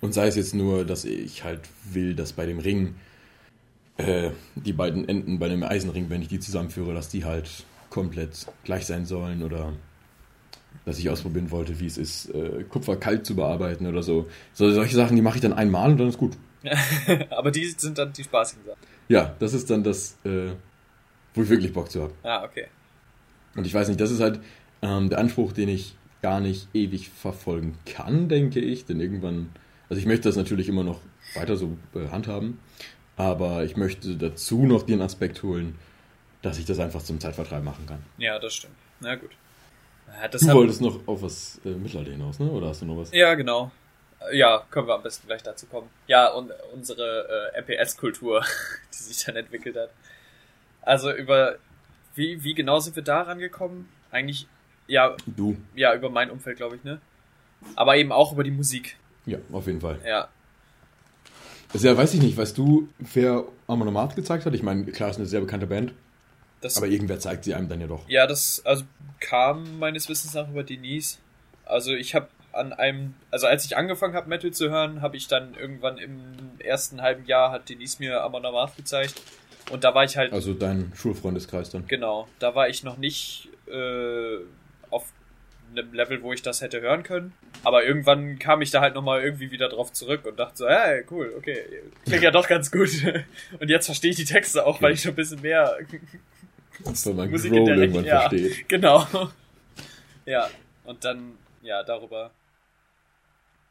und sei es jetzt nur, dass ich halt will, dass bei dem Ring äh, die beiden Enden bei dem Eisenring, wenn ich die zusammenführe, dass die halt komplett gleich sein sollen oder dass ich ausprobieren wollte, wie es ist, äh, Kupfer kalt zu bearbeiten oder so. so solche Sachen, die mache ich dann einmal und dann ist gut. [laughs] Aber die sind dann die spaßigen Sachen. Ja, das ist dann das, äh, wo ich wirklich Bock zu habe. Ah, okay. Und ich weiß nicht, das ist halt ähm, der Anspruch, den ich gar nicht ewig verfolgen kann, denke ich, denn irgendwann also ich möchte das natürlich immer noch weiter so äh, handhaben, aber ich möchte dazu noch den Aspekt holen, dass ich das einfach zum Zeitvertreib machen kann. Ja, das stimmt. Na gut. Ja, du wolltest noch auf was äh, Mittelalter hinaus, ne? Oder hast du noch was? Ja, genau. Ja, können wir am besten gleich dazu kommen. Ja, und unsere äh, MPS-Kultur, [laughs] die sich dann entwickelt hat. Also über wie, wie genau sind wir da rangekommen? Eigentlich, ja. Du. Ja, über mein Umfeld, glaube ich, ne? Aber eben auch über die Musik. Ja, auf jeden Fall. Ja. Also ja, weiß ich nicht, weißt du, wer Amonomat gezeigt hat? Ich meine, klar, ist eine sehr bekannte Band. Das, aber irgendwer zeigt sie einem dann ja doch. Ja, das also kam meines Wissens nach über Denise. Also ich habe an einem, also als ich angefangen habe Metal zu hören, habe ich dann irgendwann im ersten halben Jahr hat Denise mir Amonomat gezeigt und da war ich halt. Also dein Schulfreundeskreis dann. Genau, da war ich noch nicht äh, auf einem Level, wo ich das hätte hören können. Aber irgendwann kam ich da halt nochmal irgendwie wieder drauf zurück und dachte so, ja, cool, okay, klingt ja doch ganz gut. [laughs] Und jetzt verstehe ich die Texte auch, weil ich schon ein bisschen mehr so man Musik Grow in der irgendwann ja, versteht. [laughs] Genau. Ja, und dann, ja, darüber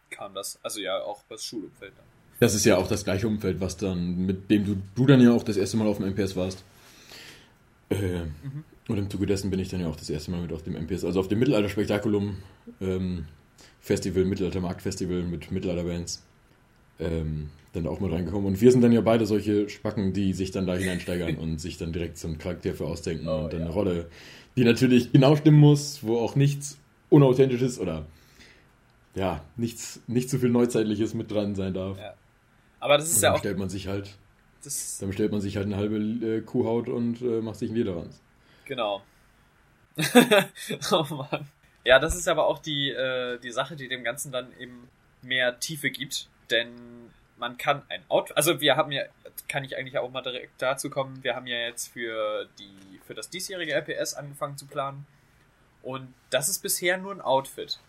kam das. Also ja, auch das Schulumfeld dann. Das ist ja auch das gleiche Umfeld, was dann, mit dem du, du dann ja auch das erste Mal auf dem MPS warst. Äh, mhm. Und im Zuge dessen bin ich dann ja auch das erste Mal mit auf dem MPS, also auf dem Mittelalter-Spektakulum ähm, Festival, Mittelalter-Markt-Festival mit Mittelalter-Bands, ähm, dann auch mal reingekommen. Und wir sind dann ja beide solche Spacken, die sich dann da hineinsteigern und sich dann direkt so einen Charakter für ausdenken oh, und dann ja. eine Rolle, die natürlich genau stimmen muss, wo auch nichts Unauthentisches oder ja, nichts, nicht zu so viel Neuzeitliches mit dran sein darf. Ja. Aber das ist und ja auch. stellt man sich halt das dann stellt man sich halt eine halbe äh, Kuhhaut und äh, macht sich ein Lederranz. Genau. [laughs] oh Mann. Ja, das ist aber auch die, äh, die Sache, die dem Ganzen dann eben mehr Tiefe gibt. Denn man kann ein Outfit, also wir haben ja, kann ich eigentlich auch mal direkt dazu kommen, wir haben ja jetzt für die, für das diesjährige RPS angefangen zu planen. Und das ist bisher nur ein Outfit.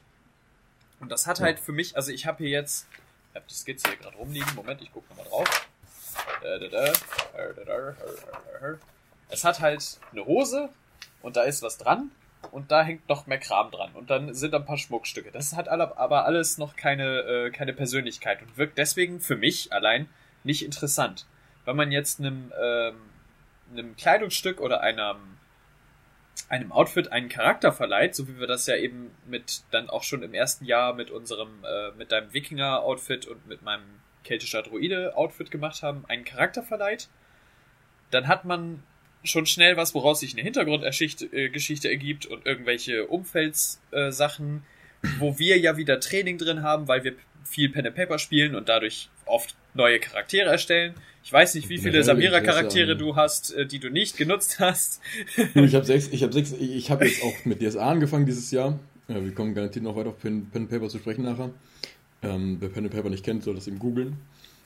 Und das hat halt für mich, also ich habe hier jetzt, ich habe die Skizze hier gerade rumliegen, Moment, ich gucke nochmal drauf. Es hat halt eine Hose und da ist was dran und da hängt noch mehr Kram dran und dann sind ein paar Schmuckstücke. Das hat aber alles noch keine, äh, keine Persönlichkeit und wirkt deswegen für mich allein nicht interessant. Wenn man jetzt einem, ähm, einem Kleidungsstück oder einem, einem Outfit einen Charakter verleiht, so wie wir das ja eben mit dann auch schon im ersten Jahr mit unserem, äh, mit deinem Wikinger-Outfit und mit meinem keltischer Druide-Outfit gemacht haben, einen Charakter verleiht, dann hat man schon schnell was, woraus sich eine Hintergrundgeschichte äh, ergibt und irgendwelche Umfeldssachen, äh, wo wir ja wieder Training drin haben, weil wir viel Pen and Paper spielen und dadurch oft neue Charaktere erstellen. Ich weiß nicht, wie viele Samira-Charaktere du hast, äh, die du nicht genutzt hast. [laughs] ich habe sechs, ich habe sechs, ich habe jetzt auch mit DSA angefangen dieses Jahr. Ja, wir kommen garantiert noch weiter auf Pen, Pen Paper zu sprechen nachher. Ähm, wer Pen Paper nicht kennt, soll das eben googeln.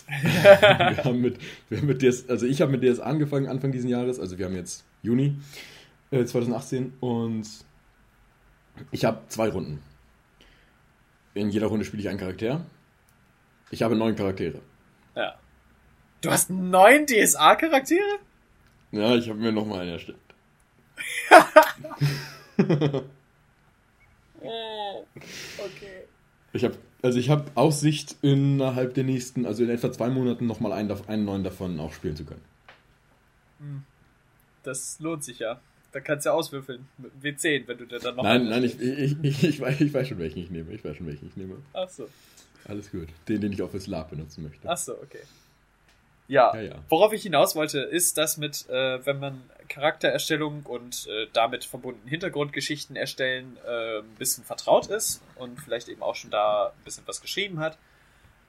Wir haben mit, wir haben mit DS, also ich habe mit DSA angefangen Anfang dieses Jahres, also wir haben jetzt Juni äh, 2018 und ich habe zwei Runden. In jeder Runde spiele ich einen Charakter. Ich habe neun Charaktere. Ja. Du hast neun DSA-Charaktere? Ja, ich habe mir nochmal einen erstellt. [laughs] oh, okay. Ich habe also ich habe Aussicht innerhalb der nächsten, also in etwa zwei Monaten nochmal einen, einen neuen davon auch spielen zu können. Hm. Das lohnt sich ja. Da kannst du ja auswürfeln mit W10, wenn du dir dann noch. Nein, nein, ich, ich, ich, ich, weiß, ich weiß schon, welchen ich nehme. Ich weiß schon, welchen ich nehme. Ach so. Alles gut. Den, den ich auch fürs Lab benutzen möchte. Ach so, okay. Ja, ja, ja. worauf ich hinaus wollte, ist, dass mit, äh, wenn man Charaktererstellung und äh, damit verbundenen Hintergrundgeschichten erstellen äh, ein bisschen vertraut ist und vielleicht eben auch schon da ein bisschen was geschrieben hat,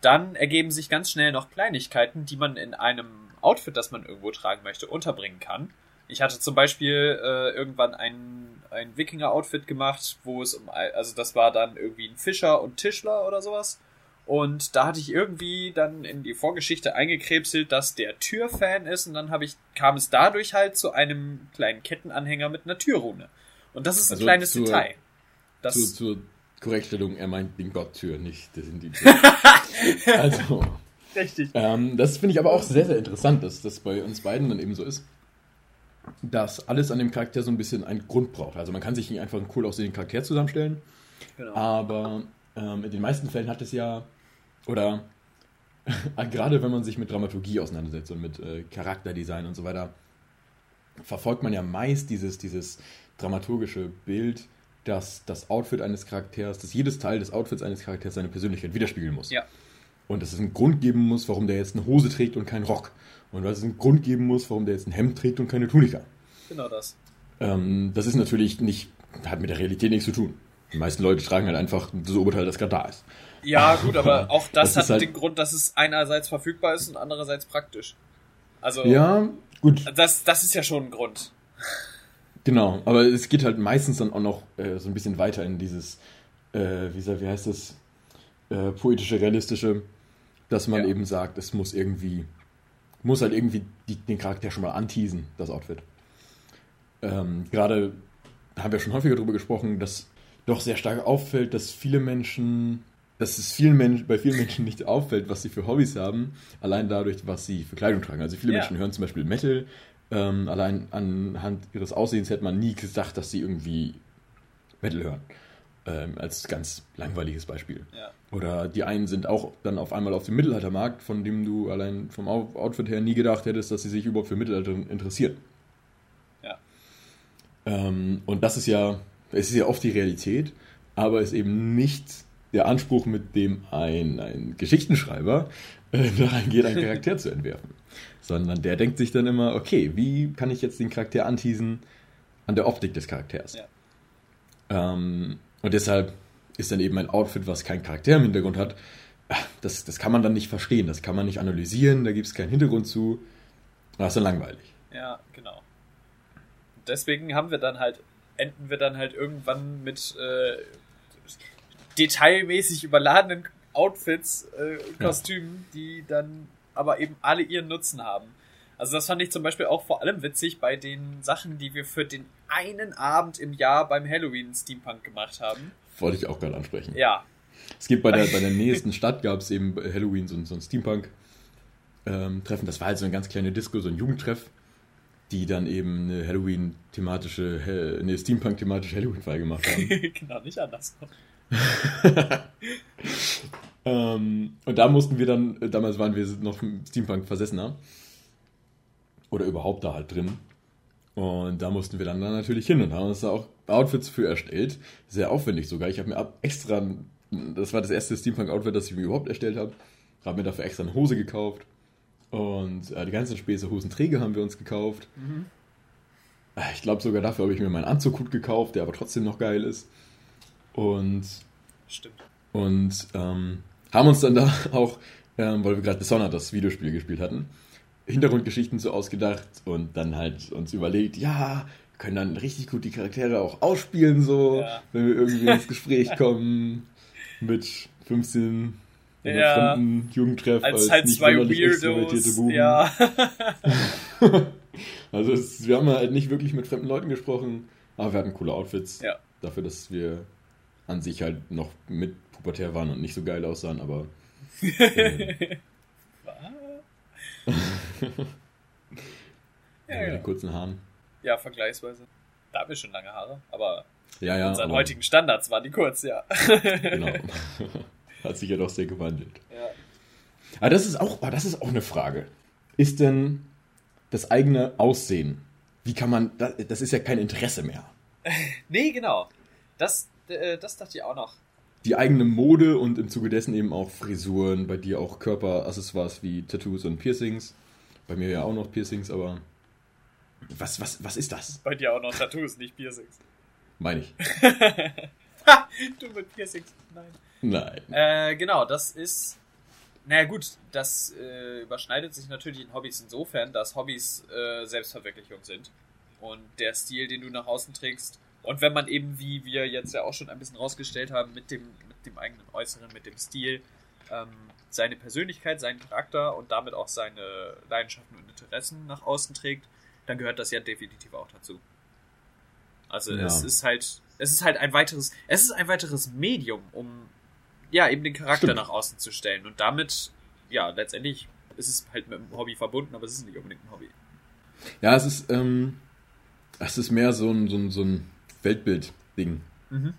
dann ergeben sich ganz schnell noch Kleinigkeiten, die man in einem Outfit, das man irgendwo tragen möchte, unterbringen kann. Ich hatte zum Beispiel äh, irgendwann ein, ein Wikinger-Outfit gemacht, wo es um, also das war dann irgendwie ein Fischer und Tischler oder sowas. Und da hatte ich irgendwie dann in die Vorgeschichte eingekrebselt, dass der Türfan ist und dann habe ich, kam es dadurch halt zu einem kleinen Kettenanhänger mit einer Türrune. Und das ist also ein kleines zur, Detail. Das zur, zur Korrektstellung, er meint den Gotttür, nicht das sind die Tür. also. Richtig. Ähm, das finde ich aber auch sehr, sehr interessant, dass das bei uns beiden dann eben so ist, dass alles an dem Charakter so ein bisschen einen Grund braucht. Also man kann sich nicht einfach einen cool aussehenden Charakter zusammenstellen, genau. aber ähm, in den meisten Fällen hat es ja oder [laughs] gerade wenn man sich mit Dramaturgie auseinandersetzt und mit äh, Charakterdesign und so weiter, verfolgt man ja meist dieses, dieses dramaturgische Bild, dass das Outfit eines Charakters, dass jedes Teil des Outfits eines Charakters seine Persönlichkeit widerspiegeln muss. Ja. Und dass es einen Grund geben muss, warum der jetzt eine Hose trägt und keinen Rock. Und dass es einen Grund geben muss, warum der jetzt ein Hemd trägt und keine Tunika. Genau das. Ähm, das ist natürlich nicht, hat mit der Realität nichts zu tun. Die meisten Leute tragen halt einfach das Oberteil, das gerade da ist. Ja, gut, aber [laughs] auch das, das hat halt den Grund, dass es einerseits verfügbar ist und andererseits praktisch. Also. Ja, gut. Das, das ist ja schon ein Grund. Genau, aber es geht halt meistens dann auch noch äh, so ein bisschen weiter in dieses, äh, wie, wie heißt das, äh, poetische, realistische, dass man ja. eben sagt, es muss irgendwie, muss halt irgendwie die, den Charakter schon mal anteasen, das Outfit. Ähm, Gerade haben wir schon häufiger darüber gesprochen, dass doch sehr stark auffällt, dass viele Menschen dass es vielen Menschen, bei vielen Menschen nicht auffällt, was sie für Hobbys haben, allein dadurch, was sie für Kleidung tragen. Also viele ja. Menschen hören zum Beispiel Metal, ähm, allein anhand ihres Aussehens hätte man nie gesagt, dass sie irgendwie Metal hören. Ähm, als ganz langweiliges Beispiel. Ja. Oder die einen sind auch dann auf einmal auf dem Mittelaltermarkt, von dem du allein vom Outfit her nie gedacht hättest, dass sie sich überhaupt für Mittelalter interessieren. Ja. Ähm, und das ist ja, es ist ja oft die Realität, aber es ist eben nicht der Anspruch, mit dem ein, ein Geschichtenschreiber äh, [laughs] daran geht, einen Charakter zu entwerfen. Sondern der denkt sich dann immer, okay, wie kann ich jetzt den Charakter anteasen an der Optik des Charakters? Ja. Ähm, und deshalb ist dann eben ein Outfit, was keinen Charakter im Hintergrund hat, ah, das, das kann man dann nicht verstehen, das kann man nicht analysieren, da gibt es keinen Hintergrund zu. Das ist dann langweilig. Ja, genau. Deswegen haben wir dann halt, enden wir dann halt irgendwann mit äh, detailmäßig überladenen Outfits, äh, Kostümen, ja. die dann aber eben alle ihren Nutzen haben. Also das fand ich zum Beispiel auch vor allem witzig bei den Sachen, die wir für den einen Abend im Jahr beim Halloween Steampunk gemacht haben. Wollte ich auch gerade ansprechen. Ja. Es gibt bei der, bei der [laughs] nächsten Stadt gab es eben Halloween so, so ein Steampunk-Treffen. Ähm, das war halt so eine ganz kleine Disco, so ein Jugendtreff, die dann eben eine Halloween-thematische, eine Steampunk-thematische Halloween-Feier gemacht haben. [laughs] genau, nicht anders. [laughs] ähm, und da mussten wir dann, damals waren wir noch Steampunk versessener. Oder überhaupt da halt drin. Und da mussten wir dann, dann natürlich hin und haben uns da auch Outfits für erstellt. Sehr aufwendig sogar. Ich habe mir extra, das war das erste Steampunk-Outfit, das ich mir überhaupt erstellt habe. Habe mir dafür extra eine Hose gekauft. Und äh, die ganzen Späße Hosenträger haben wir uns gekauft. Mhm. Ich glaube sogar dafür habe ich mir meinen Anzug gut gekauft, der aber trotzdem noch geil ist. Und, Stimmt. und ähm, haben uns dann da [laughs] auch ähm, weil wir gerade Dishonored, das Videospiel, gespielt hatten. Hintergrundgeschichten so ausgedacht und dann halt uns überlegt, ja, können dann richtig gut die Charaktere auch ausspielen, so, Ja. wenn wir irgendwie ins [laughs] Gespräch kommen mit 15 oder Ja. fremden Jugendtreff Als halt nicht zwei Weirdos. Buben. Ja. [laughs] [laughs] Also es, wir haben halt nicht wirklich mit fremden Leuten gesprochen, aber wir hatten coole Outfits. Ja. Dafür, dass wir an sich halt noch mit pubertär waren und nicht so geil aussahen, aber [laughs] äh, Ja, mit ja. den kurzen Haaren. ja, vergleichsweise. Da haben wir schon lange Haare, aber Ja, ja. unseren aber- heutigen Standards waren die kurz, ja. Genau. Hat sich ja doch sehr gewandelt. ja. Aber das ist auch, oh, das ist auch eine Frage. Ist denn das eigene Aussehen, wie kann man, das, das ist ja kein Interesse mehr. [laughs] Nee, genau. Das, äh, das dachte ich auch noch. Die eigene Mode und im Zuge dessen eben auch Frisuren, bei dir auch Körperaccessoires wie Tattoos und Piercings. Bei mir ja auch noch Piercings, aber was, was, was ist das? Bei dir auch noch Tattoos, nicht Piercings. Meine ich. [laughs] Ha! Du mit Piercings. Nein. Nein. Äh, genau, das ist. Naja, gut, das äh, überschneidet sich natürlich in Hobbys insofern, dass Hobbys äh, Selbstverwirklichung sind. Und der Stil, den du nach außen trägst. Und wenn man eben, wie wir jetzt ja auch schon ein bisschen rausgestellt haben, mit dem, mit dem eigenen Äußeren, mit dem Stil, ähm, seine Persönlichkeit, seinen Charakter und damit auch seine Leidenschaften und Interessen nach außen trägt, dann gehört das ja definitiv auch dazu. Also Ja. es ist halt, es ist halt ein weiteres, es ist ein weiteres Medium, um ja eben den Charakter Stimmt. nach außen zu stellen. Und damit, ja, letztendlich ist es halt mit dem Hobby verbunden, aber es ist nicht unbedingt ein Hobby. Ja, es ist, ähm, es ist mehr so ein, so ein, so ein Weltbild-Ding, Mhm.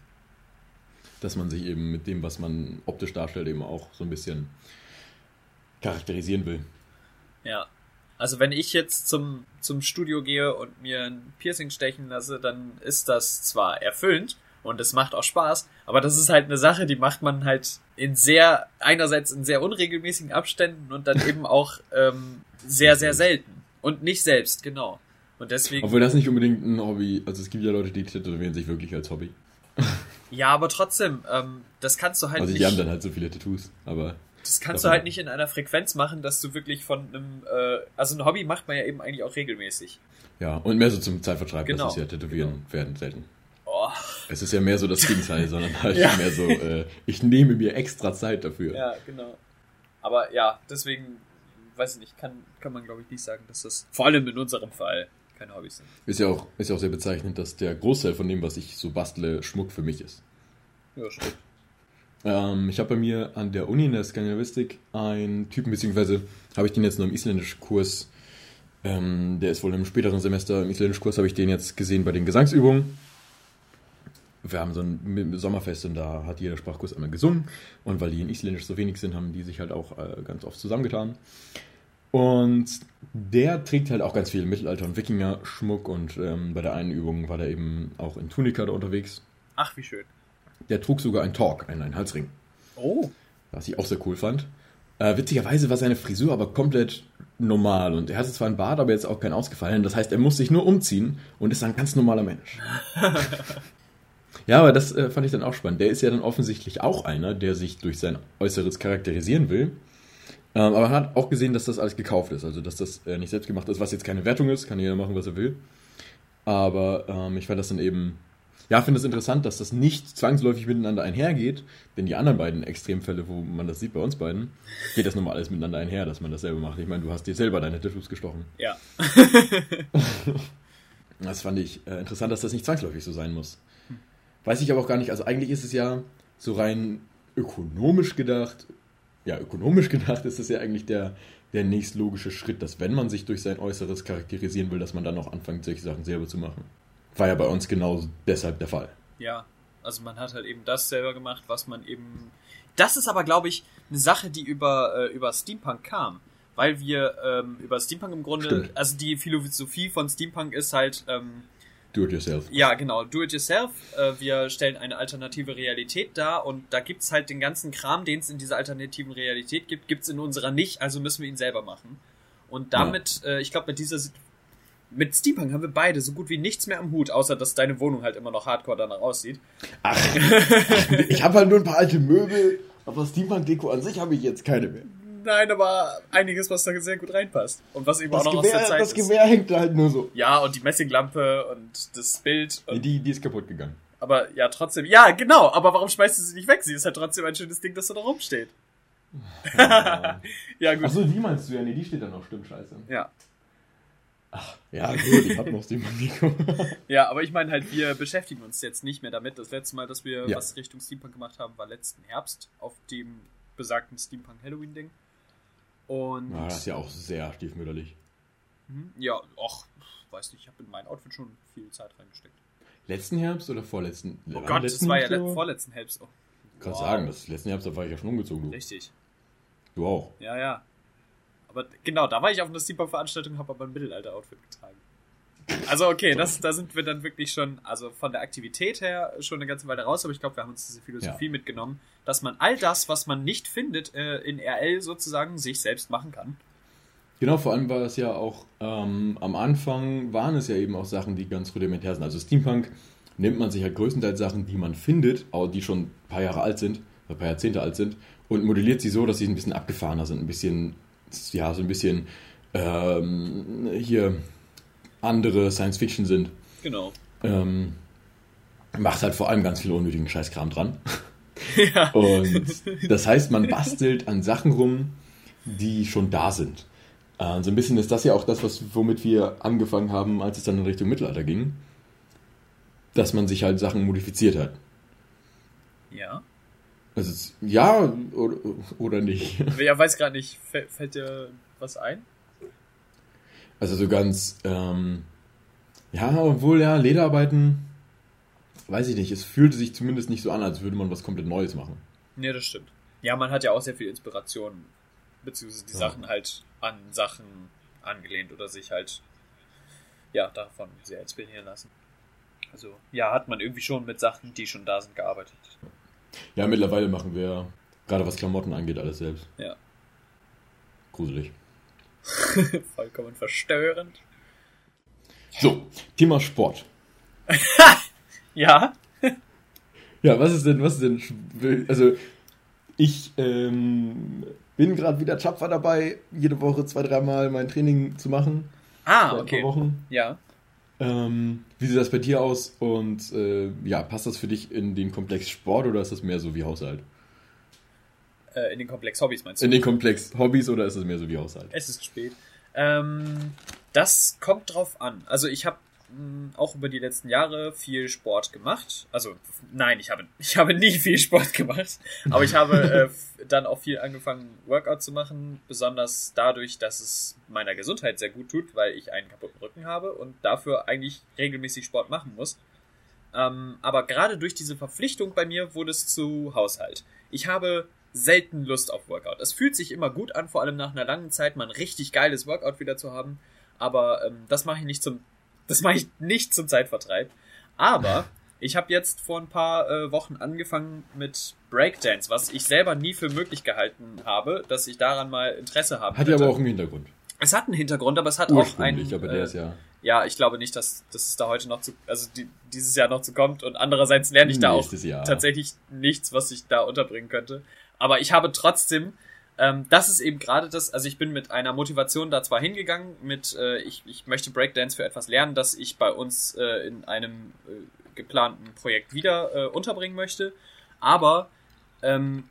dass man sich eben mit dem, was man optisch darstellt, eben auch so ein bisschen charakterisieren will. Ja. Also wenn ich jetzt zum, zum Studio gehe und mir ein Piercing stechen lasse, dann ist das zwar erfüllend und es macht auch Spaß, aber das ist halt eine Sache, die macht man halt in sehr, einerseits in sehr unregelmäßigen Abständen und dann eben auch ähm, sehr, sehr selten. Und nicht selbst, genau. Und deswegen. Obwohl das nicht unbedingt ein Hobby, also es gibt ja Leute, die tätowieren sich wirklich als Hobby. [laughs] Ja, aber trotzdem, ähm, das kannst du halt Also nicht. die haben dann halt so viele Tattoos, aber Das kannst du halt nicht in einer Frequenz machen, dass du wirklich von einem, äh, also ein Hobby macht man ja eben eigentlich auch regelmäßig. ja, und mehr so zum Zeitvertreib, Genau. das ist ja Tätowieren werden selten. Es ist ja mehr so das [laughs] Gegenteil, sondern halt Ja. mehr so, äh, ich nehme mir extra Zeit dafür. ja, genau. Aber ja, deswegen, weiß ich nicht, kann, kann man glaube ich nicht sagen, dass das vor allem in unserem Fall keine Hobbys sind. Ist ja auch, ist ja auch sehr bezeichnend, dass der Großteil von dem, was ich so bastle, Schmuck für mich ist. Ja, stimmt. Ähm, ich habe bei mir an der Uni in der Skandinavistik einen Typen, beziehungsweise habe ich den jetzt nur im Isländisch-Kurs, ähm, der ist wohl im späteren Semester im Isländisch-Kurs, habe ich den jetzt gesehen bei den Gesangsübungen. Wir haben so ein Sommerfest und da hat jeder Sprachkurs einmal gesungen. Und weil die in Isländisch so wenig sind, haben die sich halt auch äh, ganz oft zusammengetan. Und der trägt halt auch ganz viel Mittelalter- und Wikinger-Schmuck und ähm, bei der einen Übung war der eben auch in Tunika da unterwegs. Ach, wie schön. Der trug sogar einen Talk, einen, einen Halsring Oh. was ich auch sehr cool fand. Äh, witzigerweise war seine Frisur aber komplett normal und er hatte zwar einen Bart, aber jetzt auch keinen ausgefallen. Das heißt, er muss sich nur umziehen und ist ein ganz normaler Mensch. [laughs] ja, aber das äh, fand ich dann auch spannend. Der ist ja dann offensichtlich auch einer, der sich durch sein Äußeres charakterisieren will. Ähm, aber man hat auch gesehen, dass das alles gekauft ist, also dass das äh, nicht selbst gemacht ist, was jetzt keine Wertung ist, kann jeder machen, was er will. Aber ähm, ich fand das dann eben, ja, finde es interessant, dass das nicht zwangsläufig miteinander einhergeht, denn die anderen beiden Extremfälle, wo man das sieht bei uns beiden, geht das nun mal alles miteinander einher, dass man das selber macht. Ich meine, du hast dir selber deine Tattoos gestochen. Ja. [laughs] Das fand ich äh, interessant, dass das nicht zwangsläufig so sein muss. Weiß ich aber auch gar nicht, also eigentlich ist es ja so rein ökonomisch gedacht, ja, ökonomisch [laughs] gedacht ist es ja eigentlich der, der nächstlogische Schritt, dass wenn man sich durch sein Äußeres charakterisieren will, dass man dann auch anfängt, solche Sachen selber zu machen. War ja bei uns genau deshalb der Fall. Ja, also man hat halt eben das selber gemacht, was man eben. Das ist aber, glaube ich, eine Sache, die über, äh, über Steampunk kam. Weil wir ähm, über Steampunk im Grunde, Stimmt. also die Philosophie von Steampunk ist halt, ähm, Do it yourself. ja genau, do it yourself. Äh, wir stellen eine alternative Realität dar und da gibt's halt den ganzen Kram, den es in dieser alternativen Realität gibt, gibt's in unserer nicht, also müssen wir ihn selber machen. Und damit, äh, ich glaube, mit dieser mit Steampunk haben wir beide so gut wie nichts mehr am Hut, außer dass deine Wohnung halt immer noch hardcore danach aussieht. Ach, ich habe halt nur ein paar alte Möbel, aber Steampunk-Deko an sich habe ich jetzt keine mehr. Nein, aber einiges, was da sehr gut reinpasst. Und was eben das auch noch Gewehr, aus der Zeit Das ist. Gewehr hängt da halt nur so. Ja, und die Messinglampe und das Bild. Und, die, die ist kaputt gegangen. aber ja, trotzdem. Ja, genau. Aber warum schmeißt du sie nicht weg? Sie ist halt trotzdem ein schönes Ding, das da noch rumsteht. [laughs] Ja, gut. Achso, die meinst du ja? Nee, die steht da noch. Stimmt, scheiße. Ja. Ja, gut, ich hab noch Steampunk Nico. [laughs] Ja, aber ich meine halt, wir beschäftigen uns jetzt nicht mehr damit. Das letzte Mal, dass wir Ja. was Richtung Steampunk gemacht haben, war letzten Herbst auf dem besagten Steampunk Halloween Ding. Und Ja, das ist ja auch sehr stiefmütterlich. Mhm. ja, ach, weiß nicht, ich habe in mein Outfit schon viel Zeit reingesteckt. Letzten Herbst oder vorletzten? Oh Gott, das war ja le vorletzten Herbst. Oh. Kann Wow. sagen, das letzten Herbst, da war ich ja schon umgezogen. Du, Richtig. du auch. Ja, ja. Aber genau, da war ich auf einer Steampunk-Veranstaltung, habe aber ein Mittelalter-Outfit getragen. Also okay, das, da sind wir dann wirklich schon, also von der Aktivität her schon eine ganze Weile raus, aber ich glaube, wir haben uns diese Philosophie mitgenommen, dass man all das, was man nicht findet, äh, in RL sozusagen sich selbst machen kann. Genau, vor allem war es ja auch, ähm, am Anfang waren es ja eben auch Sachen, die ganz rudimentär sind. Also Steampunk nimmt man sich halt größtenteils Sachen, die man findet, aber die schon ein paar Jahre alt sind, ein paar Jahrzehnte alt sind, und modelliert sie so, dass sie ein bisschen abgefahrener sind, ein bisschen, ja, so ein bisschen ähm, hier andere Science Fiction sind. Genau. Ähm, macht halt vor allem ganz viel unnötigen Scheißkram dran. [laughs] ja. Und das heißt, man bastelt an Sachen rum, die schon da sind. Äh, so ein bisschen ist das ja auch das, was, womit wir angefangen haben, als es dann in Richtung Mittelalter ging. Dass man sich halt Sachen modifiziert hat. Ja. Also, ja oder, oder nicht. Ja, weiß gerade nicht, fällt, fällt dir was ein? Also so ganz, ähm, ja, obwohl ja, Lederarbeiten, weiß ich nicht, es fühlte sich zumindest nicht so an, als würde man was komplett Neues machen. Nee, das stimmt. Ja, man hat ja auch sehr viel Inspiration, beziehungsweise die Ja. Sachen halt an Sachen angelehnt oder sich halt, ja, davon sehr inspirieren lassen. Also, ja, hat man irgendwie schon mit Sachen, die schon da sind, gearbeitet. Ja, mittlerweile machen wir, gerade was Klamotten angeht, alles selbst. Ja. Gruselig. [laughs] Vollkommen verstörend. So, Thema Sport. [laughs] Ja, Ja, was ist denn, was ist denn, also ich ähm, bin gerade wieder tapfer dabei, jede Woche zwei, dreimal mein Training zu machen. ah, okay. Wochen. Ja. Ähm, wie sieht das bei dir aus? Und äh, ja, passt das für dich in den Komplex Sport oder ist das mehr so wie Haushalt? Äh, in den Komplex Hobbys meinst du? In den Komplex Hobbys oder ist es mehr so wie Haushalt? Es ist spät. Ähm, das kommt drauf an. Also ich habe auch über die letzten Jahre viel Sport gemacht. Also nein, ich habe [laughs] ich habe nie viel Sport gemacht, aber ich habe äh, [laughs] dann auch viel angefangen Workout zu machen, besonders dadurch, dass es meiner Gesundheit sehr gut tut, weil ich einen kaputten Rücken habe und dafür eigentlich regelmäßig Sport machen muss. Ähm, aber gerade durch diese Verpflichtung bei mir wurde es zu Haushalt. Ich habe selten Lust auf Workout. Es fühlt sich immer gut an, vor allem nach einer langen Zeit mal ein richtig geiles Workout wieder zu haben. Aber ähm, das mache ich nicht zum, das mache ich nicht zum Zeitvertreib. Aber ich habe jetzt vor ein paar äh, Wochen angefangen mit Breakdance, was ich selber nie für möglich gehalten habe, dass ich daran mal Interesse habe. Hat ja aber auch einen Hintergrund. Es hat einen Hintergrund, aber es hat auch einen. Aber der äh, ist ja. ja, ich glaube nicht, dass, dass es da heute noch zu, also die, dieses Jahr noch zu kommt und andererseits lerne ich da auch Jahr. tatsächlich nichts, was ich da unterbringen könnte. Aber ich habe trotzdem, ähm, das ist eben gerade das, also ich bin mit einer Motivation da zwar hingegangen, mit äh, ich, ich möchte Breakdance für etwas lernen, das ich bei uns äh, in einem äh, geplanten Projekt wieder äh, unterbringen möchte, aber ähm,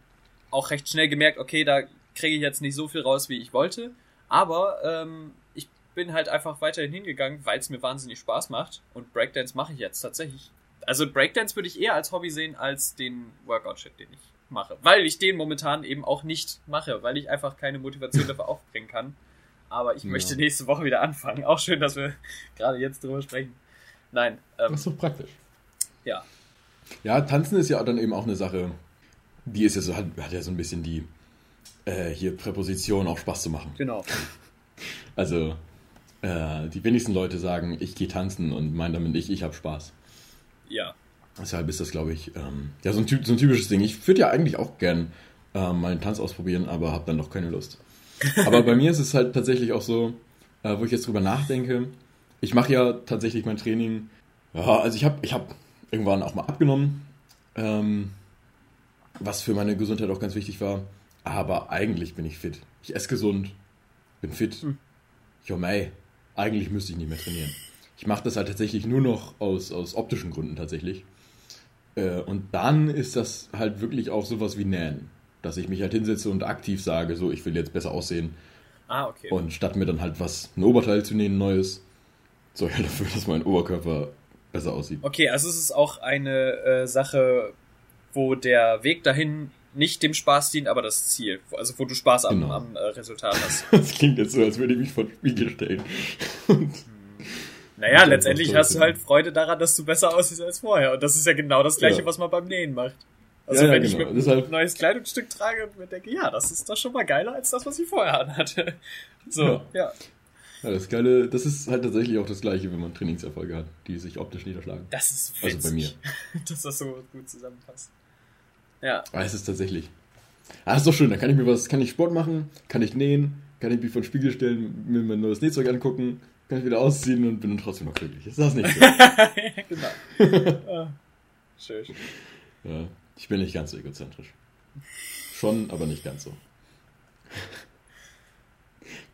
auch recht schnell gemerkt, okay, da kriege ich jetzt nicht so viel raus, wie ich wollte, aber ähm, ich bin halt einfach weiterhin hingegangen, weil es mir wahnsinnig Spaß macht. Und Breakdance mache ich jetzt tatsächlich. Also Breakdance würde ich eher als Hobby sehen als den Workout-Shit, den ich mache, weil ich den momentan eben auch nicht mache, weil ich einfach keine Motivation [laughs] dafür aufbringen kann. Aber ich Ja. möchte nächste Woche wieder anfangen. Auch schön, dass wir [laughs] gerade jetzt drüber sprechen. Nein, ähm, Das ist doch praktisch. ja. Ja, tanzen ist ja dann eben auch eine Sache, die ist ja so, hat, hat ja so ein bisschen die äh, hier Präposition auch Spaß zu machen. Genau. [laughs] Also, äh, die wenigsten Leute sagen, ich gehe tanzen und meinen damit nicht, ich habe Spaß. Ja. Deshalb ist das, glaube ich, ähm, ja, so ein, so ein typisches Ding. Ich würde ja eigentlich auch gern ähm, mal einen Tanz ausprobieren, aber habe dann noch keine Lust. [laughs] Aber bei mir ist es halt tatsächlich auch so, äh, wo ich jetzt drüber nachdenke, ich mache ja tatsächlich mein Training, ja, also ich habe ich hab irgendwann auch mal abgenommen, ähm, was für meine Gesundheit auch ganz wichtig war. Aber eigentlich bin ich fit. Ich esse gesund, bin fit. Hm. Jo, mei, eigentlich müsste ich nicht mehr trainieren. Ich mache das halt tatsächlich nur noch aus, aus optischen Gründen tatsächlich. Äh, und dann ist das halt wirklich auch sowas wie Nähen. Dass ich mich halt hinsetze und aktiv sage, so, ich will jetzt besser aussehen. Ah, okay. Und statt mir dann halt was, ein Oberteil zu nähen, neues, sorge ich halt dafür, dass mein Oberkörper besser aussieht. Okay, also es ist auch eine äh, Sache, wo der Weg dahin nicht dem Spaß dient, aber das Ziel. Also wo du Spaß am, Genau. am äh, Resultat hast. [laughs] Das klingt jetzt so, als würde ich mich vor Spiegel stellen. [laughs] [laughs] Naja, Und letztendlich hast du halt Freude daran, dass du besser aussiehst als vorher. Und das ist ja genau das Gleiche, Ja. was man beim Nähen macht. Also Ja, ja, wenn ich genau. mit Deshalb- ein neues Kleidungsstück trage und mir denke, ja, das ist doch schon mal geiler als das, was ich vorher anhatte. [laughs] So, Ja. ja. Das Geile, das ist halt tatsächlich auch das Gleiche, wenn man Trainingserfolge hat, die sich optisch niederschlagen. Das ist Also bei witzig, [laughs] dass das so gut zusammenpasst. Ja, Aber es ist tatsächlich. Ah, ist doch schön, da kann ich mir was, kann ich Sport machen, kann ich nähen, kann ich mich vor den Spiegel stellen, mir mein neues Nähzeug angucken, kann ich wieder ausziehen und bin trotzdem noch glücklich. Ist das nicht so? [laughs] genau. [laughs] Ah, Schön. ja, ich bin nicht ganz so egozentrisch. Schon, aber nicht ganz so.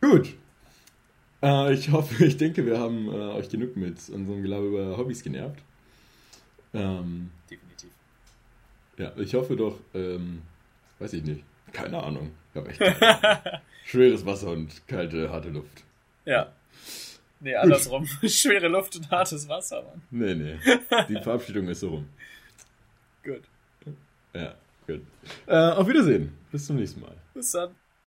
[laughs] Gut. Äh, ich hoffe, ich denke, wir haben äh, euch genug mit unserem Gelaber über Hobbys genervt. Ähm, Definitiv. Ja, ich hoffe doch, ähm, weiß ich nicht. Keine Ahnung. Ich habe echt keine Ahnung. Schweres Wasser und kalte, harte Luft. Ja. Nee, andersrum. [laughs] Schwere Luft und hartes Wasser, Mann. Nee, nee. Die Verabschiedung ist so rum. Gut. Ja, gut. Äh, auf Wiedersehen. Bis zum nächsten Mal. Bis dann.